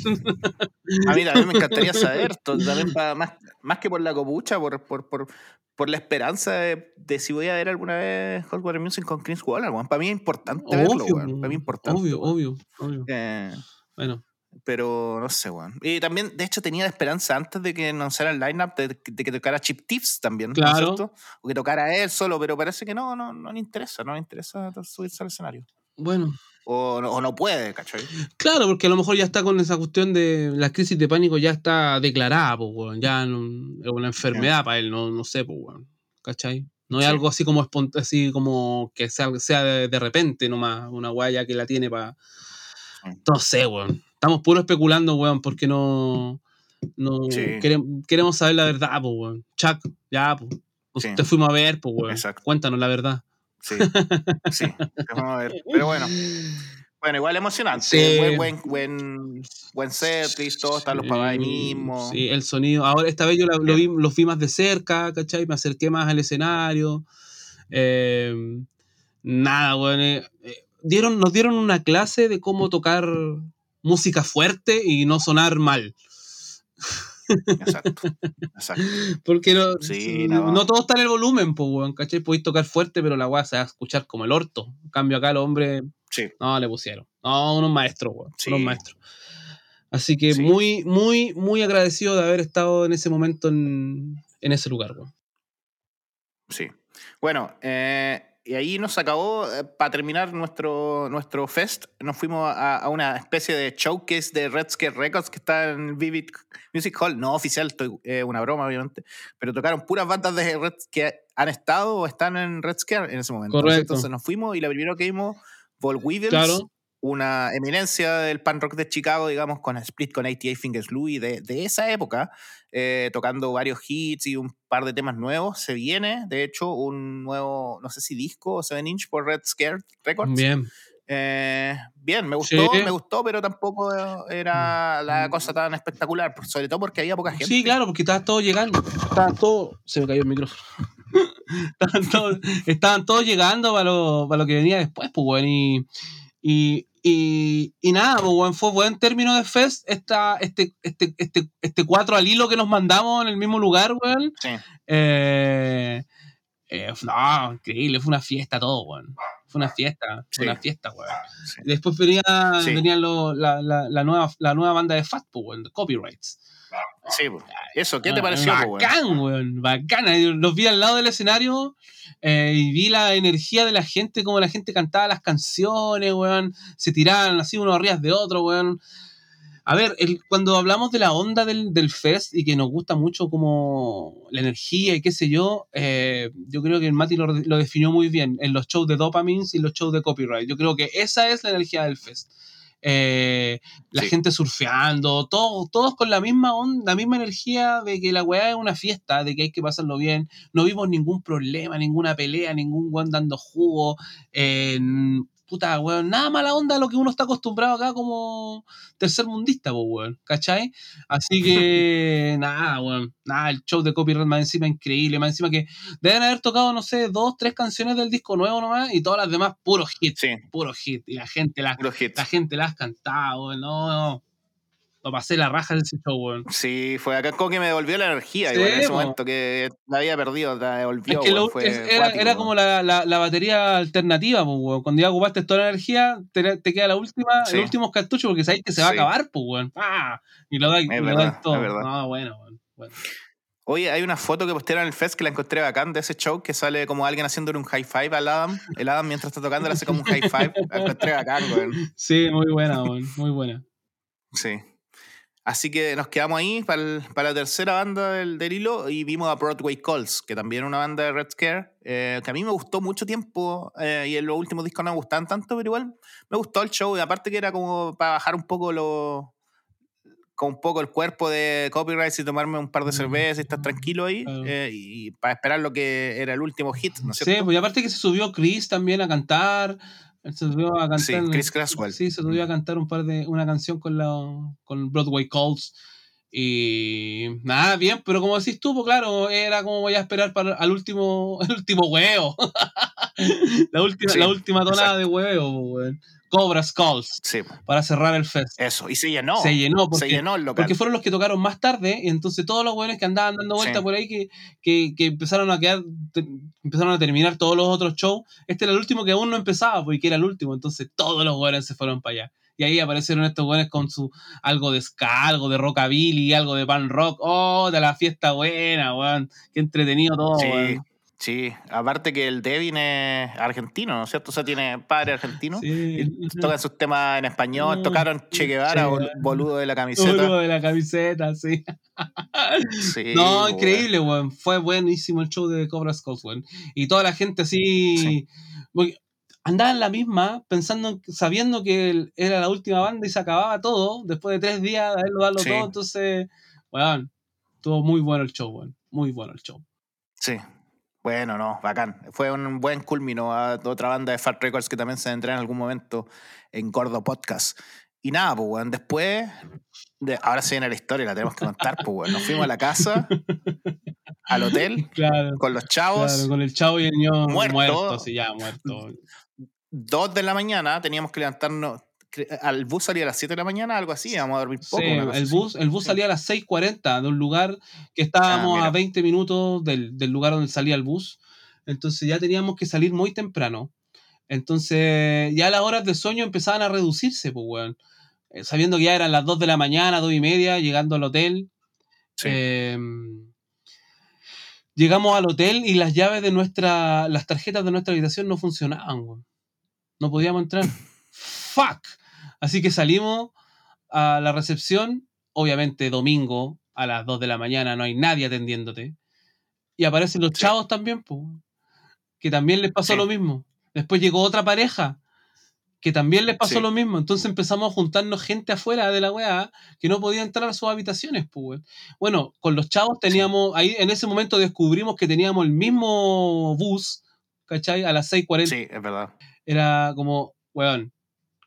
Speaker 1: A mí también me encantaría <laughs> saber, también más, más que por la copucha, por, por, por, por la esperanza de, si voy a ver alguna vez Hot Water Music con Chris Waller, weón. Para mí es importante verlo, weón. Para mí es importante.
Speaker 2: Obvio, obvio, obvio.
Speaker 1: Eh,
Speaker 2: bueno.
Speaker 1: Pero no sé, weón. Y también, de hecho, tenía esperanza antes de que anunciara el lineup de, de, que tocara Chip Tips también,
Speaker 2: claro.
Speaker 1: ¿no O que tocara él solo, pero parece que no, no, no le interesa, no le interesa subirse al escenario.
Speaker 2: Bueno,
Speaker 1: o no, o no, puede, ¿cachai?
Speaker 2: Claro, porque a lo mejor ya está con esa cuestión de la crisis de pánico, ya está declarada, pues, weón. Ya es una enfermedad para él, no, no sé, pues, weón. ¿cachai? No es algo así como así como que sea, sea de, repente nomás, una guaya que la tiene para. No sé, weón. Estamos puro especulando, weón, porque no. no queremos, saber la verdad, pues, weón. Chuck, ya, pues. Te fuimos a ver, pues, weón. Cuéntanos la verdad.
Speaker 1: Sí, sí, vamos a ver. Pero bueno. Bueno, igual emocionante. Buen, buen, buen, buen set, todos están los papás ahí mismo.
Speaker 2: Sí, el sonido. Ahora, esta vez yo lo, vi, los vi más de cerca, ¿cachai? Me acerqué más al escenario. Eh, nada, bueno. Eh, eh, dieron, nos dieron una clase de cómo tocar música fuerte y no sonar mal.
Speaker 1: Exacto, exacto. <laughs>
Speaker 2: Porque no, no. todo está en el volumen, pues, weón, ¿cachai? Podéis tocar fuerte, pero la weá se va a escuchar como el orto. En cambio, acá el hombre.
Speaker 1: Sí.
Speaker 2: No, le pusieron. No, unos maestros, weón. Unos maestros. Así que muy, muy, muy agradecido de haber estado en ese momento en, en ese lugar, weón.
Speaker 1: Sí. Bueno, eh, y ahí nos acabó, eh, para terminar nuestro, nuestro fest, nos fuimos a, una especie de showcase de Red Scare Records que está en Vivid Music Hall. No oficial, estoy, eh, una broma, obviamente. Pero tocaron puras bandas de Red que han estado o están en Red Scare en ese momento.
Speaker 2: Correcto.
Speaker 1: Entonces nos fuimos y la primera que vimos, Vol Weevils,
Speaker 2: claro
Speaker 1: una eminencia del pan rock de Chicago, digamos, con Split con 88 Fingers Louis de, de esa época, eh, tocando varios hits y un par de temas nuevos. Se viene, de hecho, un nuevo, no sé si disco o 7 inch por Red Scare Records.
Speaker 2: Bien.
Speaker 1: Eh, bien, me gustó, me gustó, pero tampoco era la mm. cosa tan espectacular, sobre todo porque había poca gente.
Speaker 2: Sí, claro, porque estaba todo llegando. Estaba todo. Se me cayó el micrófono. <laughs> estaban, todos, estaban todos llegando para lo, para lo que venía después, pues, bueno, y, y, y, y nada, pues, fue buen término de Fest esta, este, este, este, este cuatro al hilo que nos mandamos en el mismo lugar, weón.
Speaker 1: Sí.
Speaker 2: Eh, eh, no, increíble, fue una fiesta todo, weón. Fue una fiesta, fue una fiesta, weón. Después venía, venía la, la, la, nueva, la nueva banda de Fat, pues, weón, de Copyrights.
Speaker 1: Sí, eso, ¿qué te pareció,
Speaker 2: Bacán, weón? Bacán. Los vi al lado del escenario eh, y vi la energía de la gente, como la gente cantaba las canciones, weón. Se tiraban así unos arriba de otro, weón. A ver, cuando hablamos de la onda del, del, fest y que nos gusta mucho como la energía y qué sé yo, eh, yo creo que el Mati lo, lo, definió muy bien en los shows de Dopamines y los shows de Copyright. Yo creo que esa es la energía del fest. Eh, la gente surfeando, todos, todos con la misma onda, la misma energía de que la weá es una fiesta, de que hay que pasarlo bien. No vimos ningún problema, ninguna pelea, ningún weón dando jugo. Puta, weón, nada mala onda a lo que uno está acostumbrado acá como tercer mundista, pues, weón, ¿cachai? Así que, <laughs> nada, weón, nada, el show de copyright más encima increíble, más encima que deben haber tocado, no sé, dos, tres canciones del disco nuevo nomás y todas las demás puros hits,
Speaker 1: Sí,
Speaker 2: puros hits, y la gente
Speaker 1: hit.
Speaker 2: la gente las cantado, weón, no, no, lo pasé la raja de ese show, weón.
Speaker 1: Sí, fue acá como que me devolvió la energía
Speaker 2: Sí,
Speaker 1: igual en ese momento que la había perdido, la devolvió.
Speaker 2: Es que lo-
Speaker 1: weón, fue
Speaker 2: es- era, como la, la- la batería alternativa, pues, weón. Cuando ya ocupaste toda la energía, te, te queda la última,
Speaker 1: Sí.
Speaker 2: el último cartucho porque sabes que se va
Speaker 1: Sí.
Speaker 2: a acabar, pues, weón. ¡Ah! Y lo dais y lo
Speaker 1: verdad,
Speaker 2: todo.
Speaker 1: es verdad.
Speaker 2: No, bueno, weón. bueno.
Speaker 1: Oye, hay una foto que postearon en el Fest que la encontré bacán de ese show que sale como alguien haciéndole un high five al Adam. El Adam mientras está tocando le hace como un high five. La encontré bacán, weón. <laughs>
Speaker 2: Sí, muy buena, weón. Muy buena.
Speaker 1: Sí. Así que nos quedamos ahí para, el- para la tercera banda del, del hilo y vimos a Broadway Calls, que también es una banda de Red Scare, eh, que a mí me gustó mucho tiempo eh, y en los últimos discos no me gustaban tanto, pero igual me gustó el show y aparte que era como para bajar un poco lo con un poco el cuerpo de copyright y tomarme un par de cervezas y estar tranquilo ahí
Speaker 2: Claro.
Speaker 1: eh, y para esperar lo que era el último hit, ¿no es
Speaker 2: Sí,
Speaker 1: cierto?
Speaker 2: pues y aparte que se subió Chris también a cantar. Él Se subió a cantar.
Speaker 1: Sí, Chris Cresswell.
Speaker 2: Sí, se subió a cantar un par de, una canción con la con Broadway Calls. Y nada, bien, pero como decís tú, pues claro, era como voy a esperar para al último, <laughs> el último huevo. <laughs> la última,
Speaker 1: Sí,
Speaker 2: la última tonada de huevo, pues, weón. Cobras Calls,
Speaker 1: Sí,
Speaker 2: para cerrar el fest.
Speaker 1: eso. Y se llenó.
Speaker 2: se llenó porque
Speaker 1: se llenó el local.
Speaker 2: porque fueron los que tocaron más tarde, y entonces todos los buenos que andaban dando vueltas
Speaker 1: Sí.
Speaker 2: por ahí, que, que, que empezaron a quedar, te- empezaron a terminar todos los otros shows, este era el último que aún no empezaba, porque era el último, entonces todos los buenos se fueron para allá. Y ahí aparecieron estos buenos con su algo de ska, algo de rockabilly, algo de pan rock. ¡Oh, de la fiesta buena, weón! Qué entretenido todo,
Speaker 1: Sí,
Speaker 2: weón.
Speaker 1: Sí. Aparte que el Devin es argentino, ¿no es cierto? O sea, tiene padre argentino.
Speaker 2: Sí.
Speaker 1: Y tocan sus temas en español. Tocaron Che Guevara, boludo de la camiseta.
Speaker 2: de la camiseta, sí. <laughs>
Speaker 1: Sí,
Speaker 2: No, increíble, weón. Fue buenísimo el show de Cobra Skulls, weón. Y toda la gente así.
Speaker 1: Sí.
Speaker 2: Andaba en la misma, pensando, sabiendo que era la última banda y se acababa todo, después de tres días de haberlo dado
Speaker 1: Sí.
Speaker 2: todo. Entonces, weón, estuvo muy bueno el show, weón. Muy bueno el show.
Speaker 1: Sí. Bueno, no, bacán. Fue un buen culmino a otra banda de Fat Records que también se vendrá en algún momento en Gordo Podcast. Y nada, pues, weón, después, de, ahora se viene la historia, la tenemos que contar, pues, weón. Nos fuimos a la casa, al hotel, <laughs>
Speaker 2: Claro.
Speaker 1: con los chavos.
Speaker 2: Claro, con el chavo y el ño
Speaker 1: Muerto.
Speaker 2: muerto, sí, ya muerto.
Speaker 1: Dos de la mañana teníamos que levantarnos. Al bus salía a las 7 de la mañana, algo así, vamos a dormir poco.
Speaker 2: Sí, el
Speaker 1: así.
Speaker 2: bus, el bus salía a las 6.40 de un lugar que estábamos
Speaker 1: Ah,
Speaker 2: a 20 minutos del, del lugar donde salía el bus. Entonces ya teníamos que salir muy temprano. Entonces ya las horas de sueño empezaban a reducirse, pues, weón. Eh, Sabiendo que ya eran las 2 de la mañana, 2 y media, llegando al hotel.
Speaker 1: Sí.
Speaker 2: Eh, llegamos al hotel y las llaves de nuestra, las tarjetas de nuestra habitación no funcionaban, weón. No podíamos entrar. <laughs> Fuck. Así que salimos a la recepción, obviamente domingo a las 2 de la mañana, no hay nadie atendiéndote. Y aparecen los
Speaker 1: Sí.
Speaker 2: chavos también, pues, que también les pasó
Speaker 1: Sí.
Speaker 2: lo mismo. Después llegó otra pareja que también les pasó
Speaker 1: Sí.
Speaker 2: lo mismo. Entonces empezamos a juntarnos gente afuera de la weá que no podía entrar a sus habitaciones, pues. Bueno, con los chavos teníamos, ahí en ese momento descubrimos que teníamos el mismo bus, ¿cachai? A las 6.40
Speaker 1: Sí, es verdad.
Speaker 2: era como, weón,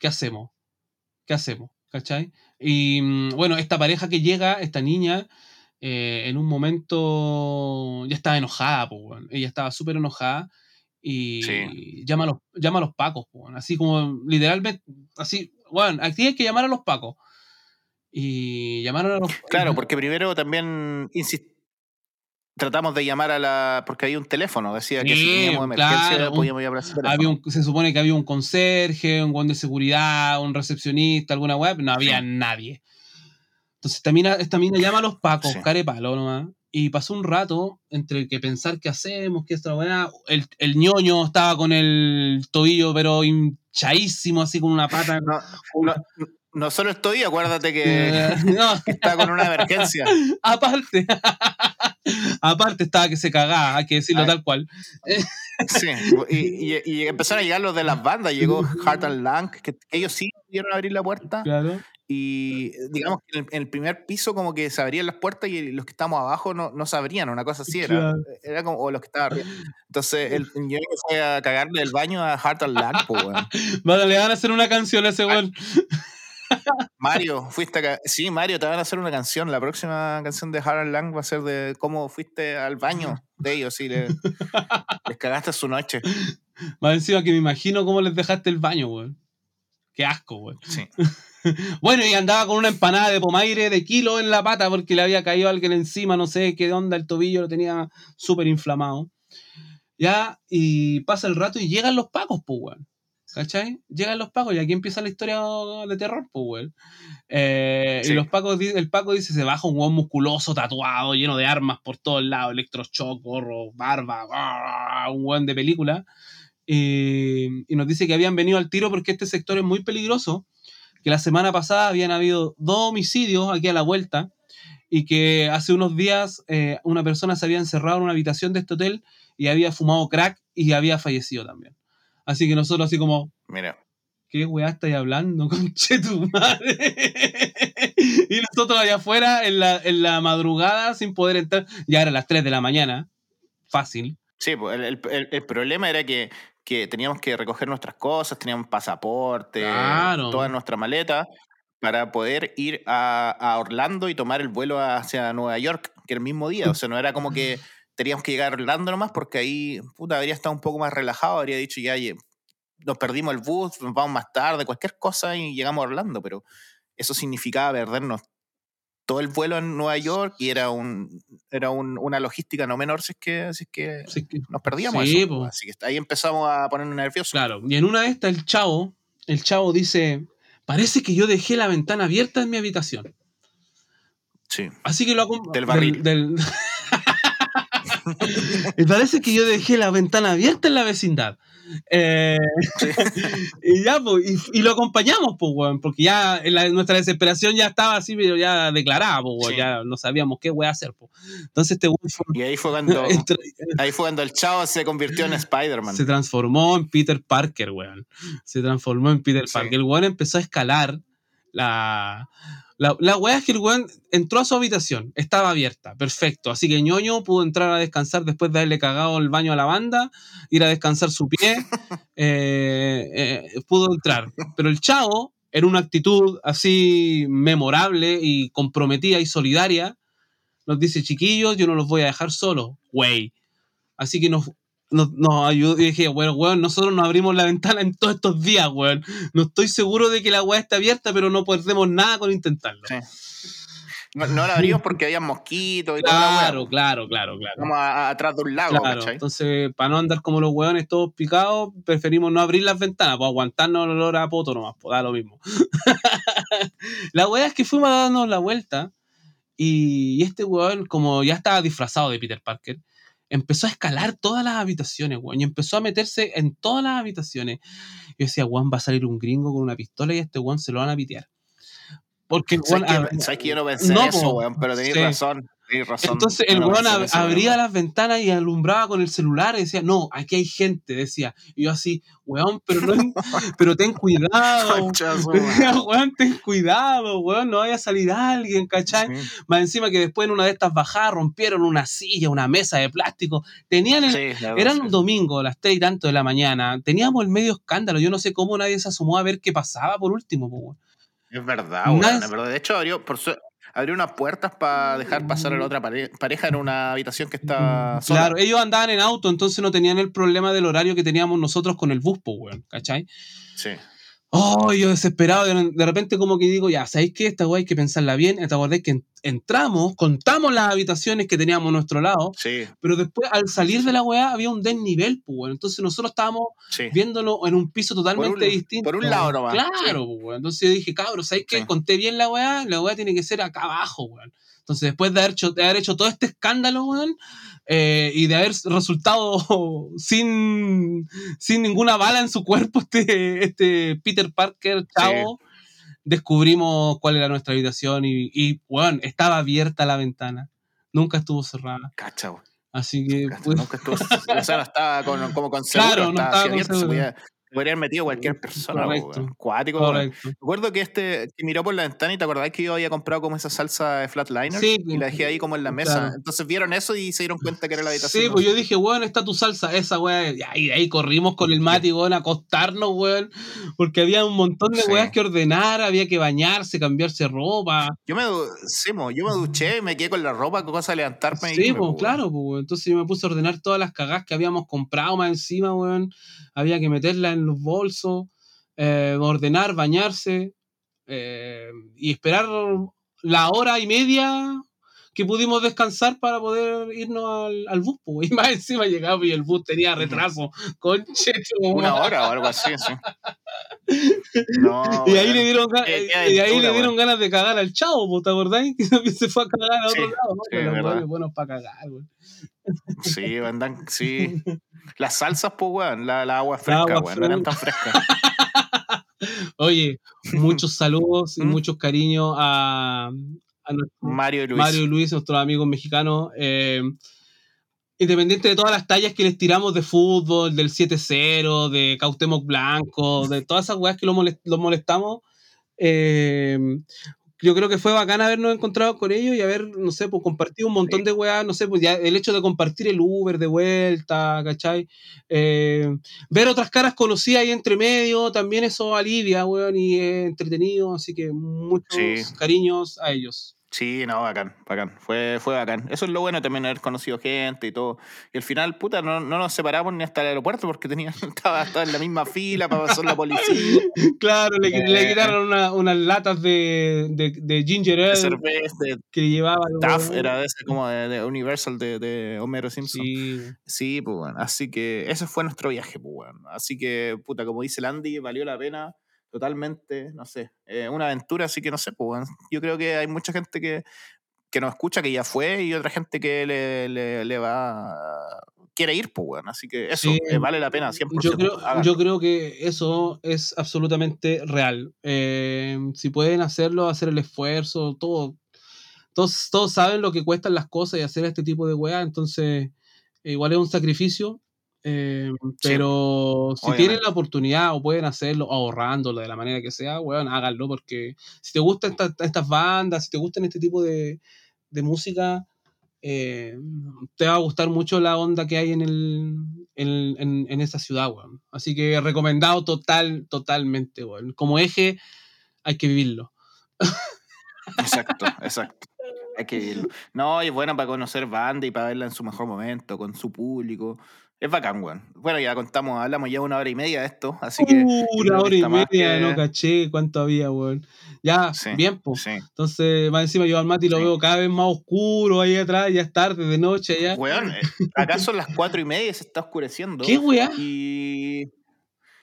Speaker 2: ¿qué hacemos? ¿Qué hacemos? ¿Cachai? Y mm, bueno, esta pareja que llega, esta niña, eh, en un momento ya estaba enojada, pues, weón. Ella estaba súper enojada y
Speaker 1: Sí.
Speaker 2: llama, a los, llama a los pacos, weón. Así como literalmente, así, weón, aquí hay que llamar a los pacos. Y llamaron a los
Speaker 1: Claro, <laughs> porque primero también insis- tratamos de llamar a la. Porque había un teléfono, decía que si teníamos emergencia
Speaker 2: claro,
Speaker 1: podíamos llamar a
Speaker 2: había un, se supone que había un conserje, un guan de seguridad, un recepcionista, alguna web, no había
Speaker 1: Sí.
Speaker 2: nadie. Entonces esta mina, esta mina llama a los pacos,
Speaker 1: Sí.
Speaker 2: carepalo nomás. Y pasó un rato entre que pensar qué hacemos, qué esta weá. El, el ñoño estaba con el tobillo, pero hinchadísimo, así con una pata.
Speaker 1: No, no, no solo estoy, acuérdate que, <laughs>
Speaker 2: no,
Speaker 1: que <laughs> está con una emergencia. <laughs>
Speaker 2: aparte. aparte estaba que se cagaba, hay que decirlo
Speaker 1: Ay.
Speaker 2: tal cual.
Speaker 1: Sí, y, y- y empezaron a llegar los de las bandas. Llegó Hart and Lang, que ellos sí pudieron abrir la puerta.
Speaker 2: Claro.
Speaker 1: y digamos que en el, primer piso como que se abrían las puertas y los que estábamos abajo no, no se abrían, una cosa así era. Era como, o los que estaban arriba. Entonces el, yo fue a cagarle el baño a Heart and Land, pues, weón.
Speaker 2: Vale, le van a hacer una canción a ese weón.
Speaker 1: Mario, fuiste acá. Sí, Mario, te van a hacer una canción. La próxima canción de Harold Lang va a ser de cómo fuiste al baño de ellos y <laughs> les, cagaste su noche.
Speaker 2: Más encima que me imagino cómo les dejaste el baño, weón. Qué asco, weón. Sí. <laughs> bueno, y andaba con una empanada de pomaire de kilo en la pata porque le había caído alguien encima, no sé qué onda, el tobillo lo tenía súper inflamado. Ya, y pasa el rato y llegan los pacos, pues, weón. ¿Cachai? Llegan los pacos y aquí empieza la historia de terror, pues, weón. Eh, y los pacos, el Paco dice, se baja un hueón musculoso, tatuado, lleno de armas por todos lados, electroshock, gorro, barba, un hueón de película. y nos dice que habían venido al tiro porque este sector es muy peligroso, que la semana pasada habían habido dos homicidios aquí a la vuelta y que hace unos días eh, una persona se había encerrado en una habitación de este hotel y había fumado crack y había fallecido también. Así que nosotros así como...
Speaker 1: Mira.
Speaker 2: ¿Qué weá estáis hablando, <laughs> conche tu madre? y nosotros allá afuera en la, en la madrugada sin poder entrar. Ya eran las 3 de la mañana. Fácil.
Speaker 1: Sí, pues el, el, el, problema era que, que, teníamos que recoger nuestras cosas, teníamos pasaporte, claro. toda nuestra maleta, para poder ir a, a, Orlando y tomar el vuelo hacia Nueva York, que era el mismo día. O sea, no era como que teníamos que llegar a Orlando nomás, porque ahí, puta, habría estado un poco más relajado, habría dicho, ya, nos perdimos el bus, nos vamos más tarde, cualquier cosa y llegamos a Orlando, pero eso significaba perdernos todo el vuelo en Nueva York y era un era una logística no menor si es que, si es que, nos perdíamos. Así que ahí empezamos a ponernos nerviosos.
Speaker 2: Claro, y en una de estas el chavo, el chavo dice, parece que yo dejé la ventana abierta en mi habitación.
Speaker 1: Sí.
Speaker 2: Así que lo
Speaker 1: Del barril.
Speaker 2: Del, <laughs> <laughs> y parece que yo dejé la ventana abierta en la vecindad. Eh, <laughs> y ya, pues, y, lo acompañamos, pues, weón, porque ya nuestra desesperación ya estaba así, pero ya declarada, pues, ya no sabíamos qué weón hacer, pues. Entonces este
Speaker 1: Y ahí fue cuando, <laughs> ahí fue cuando el chavo se convirtió en Spider-Man.
Speaker 2: Se transformó en Peter Parker, weón. Se transformó en Peter Parker. El weón empezó a escalar la la, la weá es que el weón entró a su habitación, estaba abierta, perfecto. Así que ñoño pudo entrar a descansar después de haberle cagado el baño a la banda, ir a descansar su pie, <laughs> eh, eh, pudo entrar. Pero el chavo, en una actitud así memorable y comprometida y solidaria, nos dice, chiquillos, yo no los voy a dejar solos, güey. Así que nos, nos, ayudó. Y dije, bueno, weón, nosotros nos abrimos la ventana en todos estos días, weón. No estoy seguro de que la weá está abierta, pero no perdemos nada con intentarlo.
Speaker 1: No, la abrimos porque había mosquitos y
Speaker 2: claro, Claro, claro, claro.
Speaker 1: Como atrás de un lago,
Speaker 2: claro, Entonces, para no andar como los weones todos picados, preferimos no abrir las ventanas, pues aguantarnos el olor a poto nomás, pues da lo mismo. <laughs> la weá es que fuimos a darnos la vuelta y este weón, como ya estaba disfrazado de Peter Parker, empezó a escalar todas las habitaciones, weón, y empezó a meterse en todas las habitaciones. Yo decía, weón, va a salir un gringo con una pistola y este weón se lo van a pitear. Porque el
Speaker 1: weón. ¿Sabes que, yo no pensé eso, weón? Pero tenéis razón.
Speaker 2: Entonces el weón abría las ventanas y alumbraba con el celular y decía, no, aquí hay gente, decía. Y yo así, weón, pero, no, <laughs> pero ten cuidado. <laughs> weón, ten cuidado, weón, no vaya a salir alguien, ¿cachai? Más encima que después en una de estas bajadas rompieron una silla, una mesa de plástico. Tenían el, eran un domingo, a las tres y tanto de la mañana. Teníamos el medio escándalo. Yo no sé cómo nadie se asomó a ver qué pasaba por último, weón.
Speaker 1: Es verdad, weón. De hecho, abrió, por su abrió unas puertas para dejar pasar a la otra pareja en una habitación que estaba
Speaker 2: sola. Claro, ellos andaban en auto, entonces no tenían el problema del horario que teníamos nosotros con el bus, weón, ¿cachai?
Speaker 1: Sí.
Speaker 2: Oh, yo desesperado, de repente como que digo, ya, ¿sabéis qué? Esta weá hay que pensarla bien. Te acordás que entramos, contamos las habitaciones que teníamos a nuestro lado,
Speaker 1: sí.
Speaker 2: pero después al salir de la weá había un desnivel, pues, bueno. Entonces nosotros estábamos viéndolo en un piso totalmente distinto.
Speaker 1: Por un lado nomás.
Speaker 2: Claro, pues, Entonces yo dije, cabros, ¿sabéis qué? Conté bien la weá, la weá tiene que ser acá abajo, weón. Entonces después de haber hecho, de haber hecho todo este escándalo, weón, eh, y de haber resultado <laughs> sin, sin ninguna bala en su cuerpo este, este Peter Parker chavo, descubrimos cuál era nuestra habitación y, y bueno, estaba abierta la ventana. Nunca estuvo cerrada.
Speaker 1: Cacha,
Speaker 2: Así que.
Speaker 1: Pues, nunca estuvo. o sea, no estaba con, como con <laughs> seguro,
Speaker 2: claro, no estaba, con.
Speaker 1: Podrían metido cualquier persona,
Speaker 2: Correcto.
Speaker 1: Cuático.
Speaker 2: Correcto.
Speaker 1: Recuerdo que este que miró por la ventana y te acordás que yo había comprado como esa salsa de flatliner
Speaker 2: Sí,
Speaker 1: y la dejé ahí como en la <laughs> mesa.
Speaker 2: claro.
Speaker 1: Entonces vieron eso y se dieron cuenta que era la habitación.
Speaker 2: Sí, pues yo dije, weón, está tu salsa, esa weón. Y ahí, ahí corrimos con el Mati, weón, a acostarnos, weón. Porque había un montón de
Speaker 1: Sí.
Speaker 2: weas que ordenar, había que bañarse, cambiarse ropa.
Speaker 1: Yo me, sí, mo, yo me duché, me quedé con la ropa, cosa de levantarme y
Speaker 2: Sí, pues claro, pues, weón. Entonces yo me puse a ordenar todas las cagadas que habíamos comprado más encima, weón. Había que meterlas en los bolsos, eh, ordenar, bañarse eh, y esperar la hora y media que pudimos descansar para poder irnos al, al bus, pues. <laughs> Y más encima llegamos y el bus tenía retraso. Conche,
Speaker 1: Una hora o algo así, sí. <laughs> No,
Speaker 2: Y ahí le dieron, ga-
Speaker 1: Qué- qué
Speaker 2: y ahí le dieron ganas de cagar al chavo, ¿te acordáis? <laughs> Que se fue a cagar a otro
Speaker 1: Sí,
Speaker 2: lado, ¿no?
Speaker 1: sí,
Speaker 2: Pero los buenos para cagar, weón.
Speaker 1: Sí, <laughs> andan, sí. Las salsas, pues, weón, la, la agua
Speaker 2: La
Speaker 1: fresca,
Speaker 2: agua
Speaker 1: weón, no eran tan frescas. <laughs>
Speaker 2: Oye, muchos <laughs> saludos y
Speaker 1: ¿Mm?
Speaker 2: muchos cariños a, a
Speaker 1: Mario Luis.
Speaker 2: Mario Luis, nuestros amigos mexicanos. eh, independiente de todas las tallas que les tiramos de fútbol, del 7-0, de Cautemoc Blanco, de todas esas weas que molest- los molestamos, eh, yo creo que fue bacán habernos encontrado con ellos y haber, no sé, pues compartido un montón
Speaker 1: Sí.
Speaker 2: de weas, no sé, pues ya el hecho de compartir el Uber de vuelta, ¿cachai? Eh, ver otras caras conocidas ahí entre medio, también eso alivia, weón, y es entretenido, así que muchos
Speaker 1: Sí.
Speaker 2: cariños a ellos.
Speaker 1: Sí, no, bacán, bacán. Fue, fue bacán. Eso es lo bueno también, haber conocido gente y todo. Y al final, puta, no, no nos separamos ni hasta el aeropuerto porque tenía, <laughs> estaba, estaba en la misma fila para pasar la policía, <laughs>
Speaker 2: Claro, le, le
Speaker 1: Eh.
Speaker 2: quitaron una- unas latas de, de, de ginger
Speaker 1: de
Speaker 2: ale
Speaker 1: cerveza, de
Speaker 2: que llevaba.
Speaker 1: TAF,
Speaker 2: weón.
Speaker 1: era de ese como de, Universal de, de Homero Simpson.
Speaker 2: Sí,
Speaker 1: Sí, pues bueno. Así que ese fue nuestro viaje, pues bueno. Así que, puta, como dice el Andy, valió la pena totalmente, no sé, eh, una aventura, así que no sé, pues. Yo creo que hay mucha gente que, que nos escucha, que ya fue, y otra gente que le, le, le va, quiere ir, pues bueno. Así que eso,
Speaker 2: Sí.
Speaker 1: eh, vale la pena 100%.
Speaker 2: yo creo, yo creo que eso es absolutamente real. Eh, si pueden hacerlo, hacer el esfuerzo, todo. Todos, todos saben lo que cuestan las cosas y hacer este tipo de weá, entonces igual es un sacrificio. Eh, pero si tienen la oportunidad o pueden hacerlo ahorrándolo de la manera que sea, weón, háganlo porque si te gustan estas estas bandas, si te gustan este tipo de, de música, eh, te va a gustar mucho la onda que hay en, el, en, en- en esa ciudad, weón. Así que recomendado total, totalmente, weón. Como eje, hay que vivirlo.
Speaker 1: Exacto, exacto. Hay que irlo. <laughs> No, y es bueno para conocer banda y para verla en su mejor momento, con su público. Es bacán, weón. Bueno, ya contamos, hablamos ya una hora y media de esto, así que.
Speaker 2: Uh, una hora y media,
Speaker 1: que-
Speaker 2: no caché cuánto había, weón. Ya,
Speaker 1: Sí,
Speaker 2: bien, pues.
Speaker 1: Sí.
Speaker 2: Entonces, más encima yo al Mati lo
Speaker 1: Sí.
Speaker 2: veo cada vez más oscuro ahí atrás, ya es tarde, de noche, ya.
Speaker 1: Weón, eh, acá son las cuatro y media y se está oscureciendo.
Speaker 2: ¿Qué weá?
Speaker 1: Y.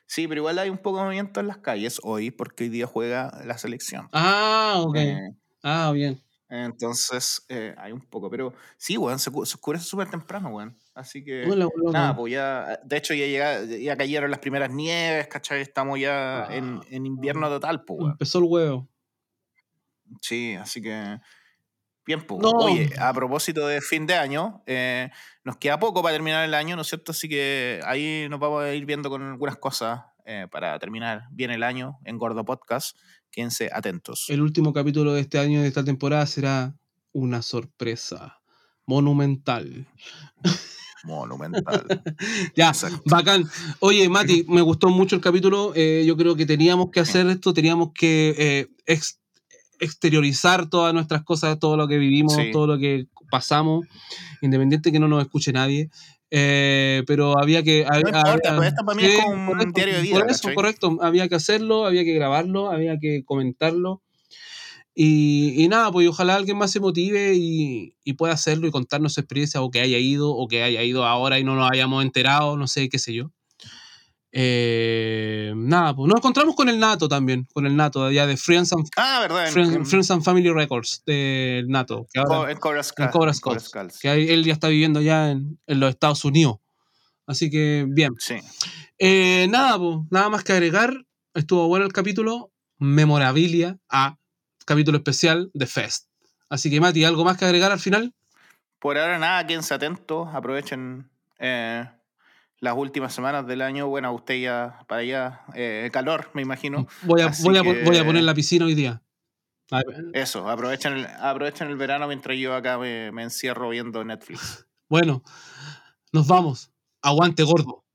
Speaker 1: Sí, pero igual hay un poco de movimiento en las calles hoy, porque hoy día juega la selección.
Speaker 2: Ah, ok.
Speaker 1: Eh,
Speaker 2: Ah, bien.
Speaker 1: Entonces, eh, hay un poco. Pero sí, weón, se, se oscurece súper temprano, weón. Así que.
Speaker 2: Hola, weón.
Speaker 1: Nada, pues ya, de hecho ya, llega, ya cayeron las primeras nieves, ¿cachai? Estamos ya en,
Speaker 2: Ah.
Speaker 1: en invierno total, pues, weón.
Speaker 2: Empezó el huevo.
Speaker 1: Sí, así que. Bien, pues.
Speaker 2: No.
Speaker 1: Oye, a propósito de fin de año, eh, nos queda poco para terminar el año, ¿no es cierto? Así que ahí nos vamos a ir viendo con algunas cosas eh, para terminar bien el año en Gordo Podcast. Quédense atentos.
Speaker 2: El último capítulo de este año, de esta temporada, será una sorpresa monumental.
Speaker 1: Monumental. <laughs>
Speaker 2: Ya,
Speaker 1: Exacto.
Speaker 2: bacán. Oye, Mati, me gustó mucho el capítulo. eh, yo creo que teníamos que hacer esto, teníamos que eh, ex- exteriorizar todas nuestras cosas, todo lo que vivimos,
Speaker 1: Sí.
Speaker 2: todo lo que pasamos, independiente que no nos escuche nadie. Eh, pero había que.
Speaker 1: No importa, pues esto para mí es como un diario de vida,
Speaker 2: Por eso, correcto. Había que hacerlo, había que grabarlo, había que comentarlo. Y, y nada, pues ojalá alguien más se motive y, y pueda hacerlo y contarnos su experiencia o que haya ido o que haya ido ahora y no nos hayamos enterado, no sé, qué sé yo. Eh, nada, pues nos encontramos con el Nato también, con el Nato allá de Friends and,
Speaker 1: Ah,
Speaker 2: Friends,
Speaker 1: en-
Speaker 2: Friends and Family Records del Nato, que ahora,
Speaker 1: en Cobra Skulls,
Speaker 2: que ahí él ya está viviendo ya en, en los Estados Unidos. Así que bien.
Speaker 1: Sí.
Speaker 2: Eh, nada, pues, nada más que agregar. Estuvo bueno el capítulo. Memorabilia a capítulo especial de Fest. Así que, Mati, ¿algo más que agregar al final?
Speaker 1: Por ahora nada, quédense atentos, aprovechen eh, las últimas semanas del año. Bueno, usted ya para allá, eh, calor, me imagino.
Speaker 2: Voy a, voy, a, voy a, poner la piscina hoy día.
Speaker 1: Eso, aprovechen el, aprovechen el verano mientras yo acá me, me encierro viendo Netflix. <laughs>
Speaker 2: Bueno, nos vamos. Aguante gordo.